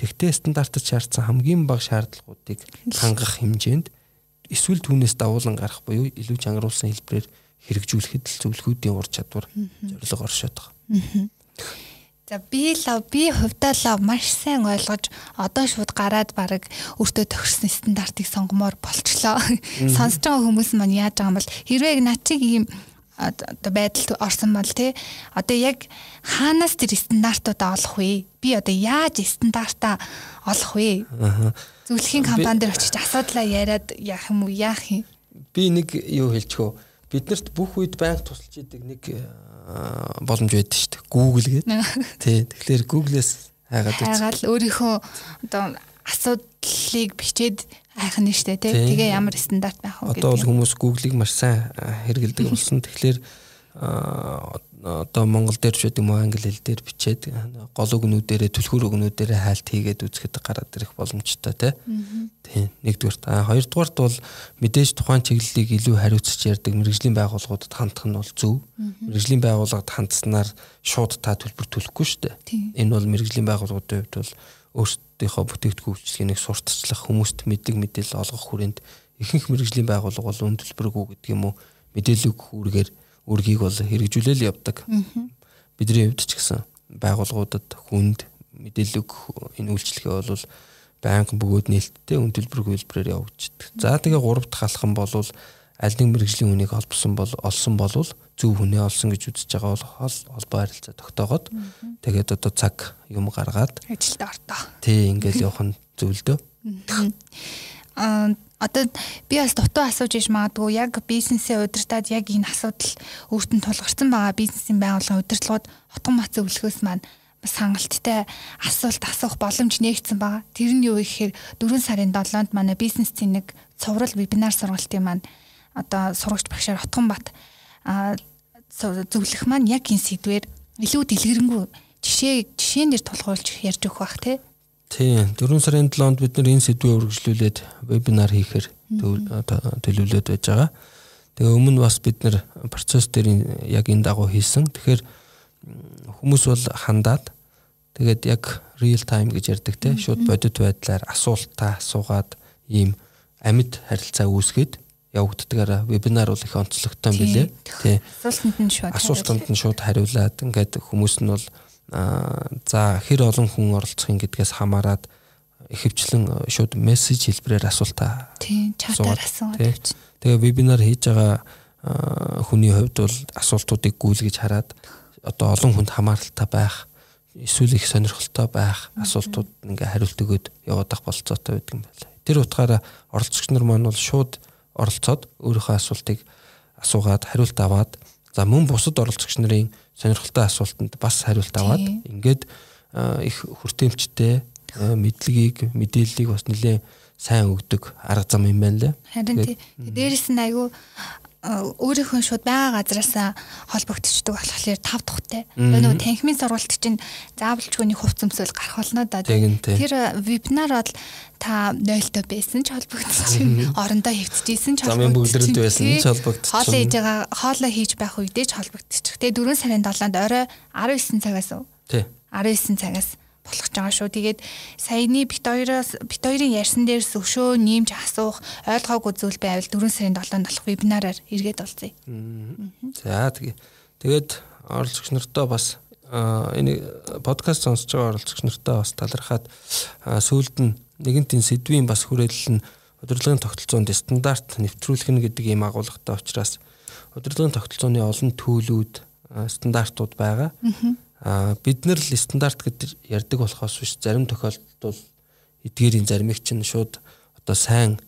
тэгтээ стандартад шаардсан хамгийн бага шаардлагуудыг хангах хэмжээнд эсвэл түүнээс давуулан гарах буюу илүү чангаруулсан хэлбэрээр хэрэгжүүлэхэд л зөвлөхүүдийн ур чадвар зорилго оршоод байгаа. За би л би хувьдаа л маш сайн ойлгож одоо шууд гараад баг өөртөө тохирсон стандартыг сонгомоор болчлоо. Сонсож байгаа хүмүүс маань яаж байгаа юм бол хэрвээ над чиг ийм одоо байдалд орсон бол тий одоо яг хаанаас тэр стандартуудаа олох вэ? Би одоо яаж стандартаа олох вэ? Зөвлөхийн компани дээр очиж асуудлаа яриад яах юм уу? Яах юм? Би нэг юу хэлчихв. Биднэрт бүх үед байнга тусалж идэг нэг боломж байдаг шүү дээ. Google гэдэг. Тий. Тэгэхээр Google-с хайгаад үз. Хайгаад өөрийнхөө одоо асуудлыг бичээд хайх нь шүү дээ. Тэгээ ямар стандарт байх вэ гэдэг. Одоо бол хүмүүс Google-ыг маш сайн хэрэгэлдэг болсон. Тэгэхээр одоо монгол дээр ч гэдэг юм уу англи хэл дээр бичээд гол үгнүүдээрээ түлхүүр үгнүүдээрээ хайлт хийгээд үзэхэд гараад ирэх боломжтой тий. Нэгдүгээрт а хоёрдугаарт бол мэдээж тухайн чиглэлийг илүү хариуцж ярьдаг мэрэгжлийн байгууллагуудад хандах нь бол зөв. Мэрэгжлийн байгууллагад хандсанаар шууд та төлбөр төлөхгүй шүү дээ. Энэ бол мэрэгжлийн байгууллагуудын хувьд бол өөрсдийнхөө бүтээгдэхүүн үйлчлэгийг сурталчлах хүмүүст мэддэг мэдээлэл олгох хүрээнд ихэнх мэрэгжлийн байгууллага бол үн төлбөргүй гэдэг юм уу мэдээлэл өгөх үүргээр үргийг бол хэрэгжүүлэл явдаг. Бидний хувьд ч гэсэн байгууллагуудад хүнд мэдээлэл энэ үйлчлэгээ бол байнга бөгөөд нээлттэй үн төлбөр хөлбрээр явагддаг. За тэгээ гурав дахь алхам бол аль нэг мэрэгжлийн үнийг холбосон бол олсон бол зөв хүнээ олсон гэж үзэж байгаа бол холбоо харилцаа тогтоогоод тэгээд одоо цаг юм гаргаад ажилд ортоо. Тий, ингээл явах нь зөвлөдөө. Одоо би бас дутуу асууж иж магадгүй яг бизнесээ удирдаад яг энэ асуудал өөрт нь тулгарсан байгаа бизнесийн байгууллагын удирдлагууд хотгон мац өвлөхөөс маань бас хангалттай асуулт асуух боломж нээгдсэн байгаа. Тэр нь юу гэхээр 4 сарын 7-нд манай бизнесийн нэг цуврал вебинар сургалтын маань одоо сурагч багшаар Хотгон бат зөвлөх маань яг энэ сэдвэр илүү дэлгэрэнгүй жишээ жишээн дээр тулгуурлаж ярьж өгөх бах тий. Тийм 4 сарын 7-нд бид нар энэ сэдвээ үргэлжлүүлээд вебинар хийхээр төлөвлөд байж байгаа. Тэгээ өмнө бас бид нар процесс дээр яг энэ дагуу хийсэн. Тэгэхээр хүмүүс бол хандаад тэгээд яг real time гэж ярьдаг те шууд бодит байдлаар асуултаа асуугаад ийм амьд харилцаа үүсгээд явагддагаараа вебинар бол их онцлогтой юм билэ. Тий. Асуултанд нь шууд хариулаад ингээд хүмүүс нь бол за хэр олон хүн оролцохын гэдгээс хамаарат ихэвчлэн шууд мессеж хэлбэрээр асуултаа тий чатаар асуугаад тэгээ вебинар хийж байгаа хүний хувьд бол асуултуудыг гүйлгэж хараад одоо олон хүнд хамааралтай байх эсвэл их сонирхолтой байх асуултууд ингээ хариулт өгөөд яваад ах болцоотой байдаг юм байна. Тэр утгаараа оролцогч нар маань бол шууд оролцоод өөрийнхөө асуултыг асуугаад хариулт аваад за мөн бусад оролцогч нарын сонирхолтой асуултанд бас хариулт аваад ингээд их хүртээмжтэй мэдлэгийг мэдээллийг бас нэлээд сайн өгдөг арга зам юм байна лээ. Харин тий. Дээрээс нь айгүй өөрийнхөө шууд байгаа газараас холбогдчихдог болохоор тав тухтай. Нөгөө танхимын сургалт чинь заавалчгүй нэг хувц өмсөл гарах болно да. Тэр вебинар бол та нойлтой байсан ч холбогдчихжээ. Орондоо хөвцөжсэн ч холбогдчихжээ. Замын бүгдэрд байсан ч холбогдчихжээ. Хоолоо хийж байгаа хоолоо хийж байх үедээ ч холбогдчихжээ. Тэгээ 4 сарын 7-нд орой 19 цагаас. Тий. 19 цагаас болох гэж байгаа шүү. Тэгээд саяны бит хоёроос бит хоёрын ярьсан дээрс өшөө нэмж асуух ойлгоогүй зүйл байвал 4 сарын 7-нд болох вебинараар эргээд олзъя. За тэгээ тэгээд оролцогч нартаа бас энэ подкаст сонсож байгаа оролцогч нартаа бас талархаад сүүлд нь нэгэнтийн сэдвийн бас хүрээлэл нь удирдлагын тогтолцоонд стандарт нэвтрүүлэх нь гэдэг ийм агуулгатай учраас удирдлагын тогтолцооны олон төлөвүүд стандартууд байгаа. А бид нар л стандарт гэдэг ярьдаг болохоос биш зарим тохиолдолд бол эдгээрийн заримыг чинь шууд одоо сайн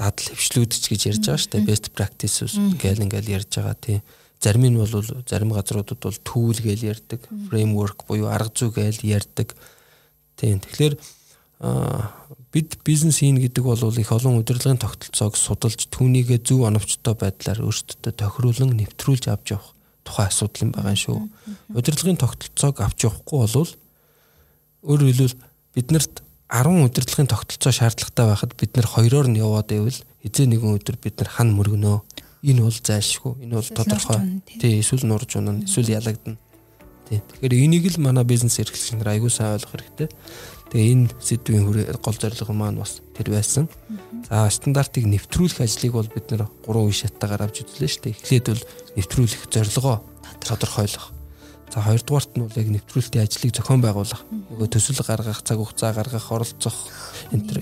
дадал хвшлүүдч гэж ярьж байгаа шүү дээ best practices гээл ингээл ярьж байгаа тий. Зарим нь бол зарим газруудад бол tool гээл ярьдаг framework буюу арга зүй гээл ярьдаг тий. Тэгэхээр бид бизнес хийн гэдэг бол их олон удирдлагын тогтолцоог судалж түүнийгээ зөв оновчтой байдлаар өөрсдөө тохируулан нэвтрүүлж авч явах тухайн асуудал юм байгаа шүү. Удирдлагын тогтолцоог авч явахгүй болвол өөрөөр хэлбэл биднэрт 10 удирдлагын тогтолцоо шаардлагатай байхад бид нэр хоёроор нь яваад байвал эзэн нэгэн өдөр бид нар хан мөргөнөө. Энэ бол зайлшгүй. Энэ бол тодорхой. Тий, эсвэл нурж унана, эсвэл ялагдана. Тий. Тэгэхээр энийг л манай бизнес эрхлэгч нар аягүй сайн ойлгох хэрэгтэй. Тэгээ энэ сэдвийн гол зорилго маань бас тэр байсан. За стандартыг нэвтрүүлэх ажлыг бол бид нэр гурван үе шаттайгаар авч үзлээ шүү дээ. Эхлээд бол нэвтрүүлэх зорилгоо тодорхойлох. За хоёрдугаарт нь бол яг нэвтрүүлэлтийн ажлыг зохион байгуулах. Нөгөө төсөл гаргах, цаг хугацаа гаргах, оролцох энэ төр.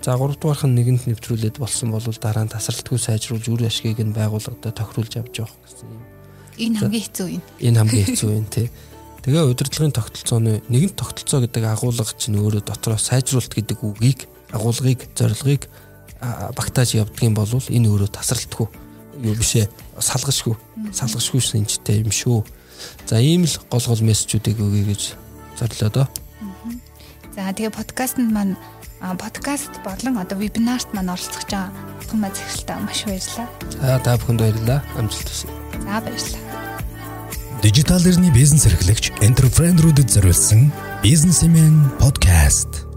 За гуравдугаарх нь нэгэнд нэвтрүүлээд болсон бол дараа нь тасралтгүй сайжруулж үр ашгийг нь байгууллагад тохируулж авч явах гэсэн юм. Энэ хамгийн хэцүү юм. Энэ хамгийн хэцүү юм тий. Тэгээ удирдлагын тогтолцооны нэгэн тогтолцоо гэдэг агуулга чинь өөрөө дотроо сайжруулалт гэдэг үгийг агуулгыг зорилгыг багтааж явдгийн бол энэ өөрөө тасралтгүй юу бишээ салгашгүй салгашгүй шинжтэй юм шүү. За ийм л гол гол мессежүүдийг өгье гэж зорилоо доо. За тэгээ подкастт маань подкаст болон одоо вебинарт маань оролцож байгаа хүмүүс захиралтай маш баярлалаа. За та бүхэнд баярлалаа. Амжилт хүсье. За баярлалаа. Дижитал эрхний бизнес эрхлэгч энтерпренерүүдэд зориулсан бизнесмен подкаст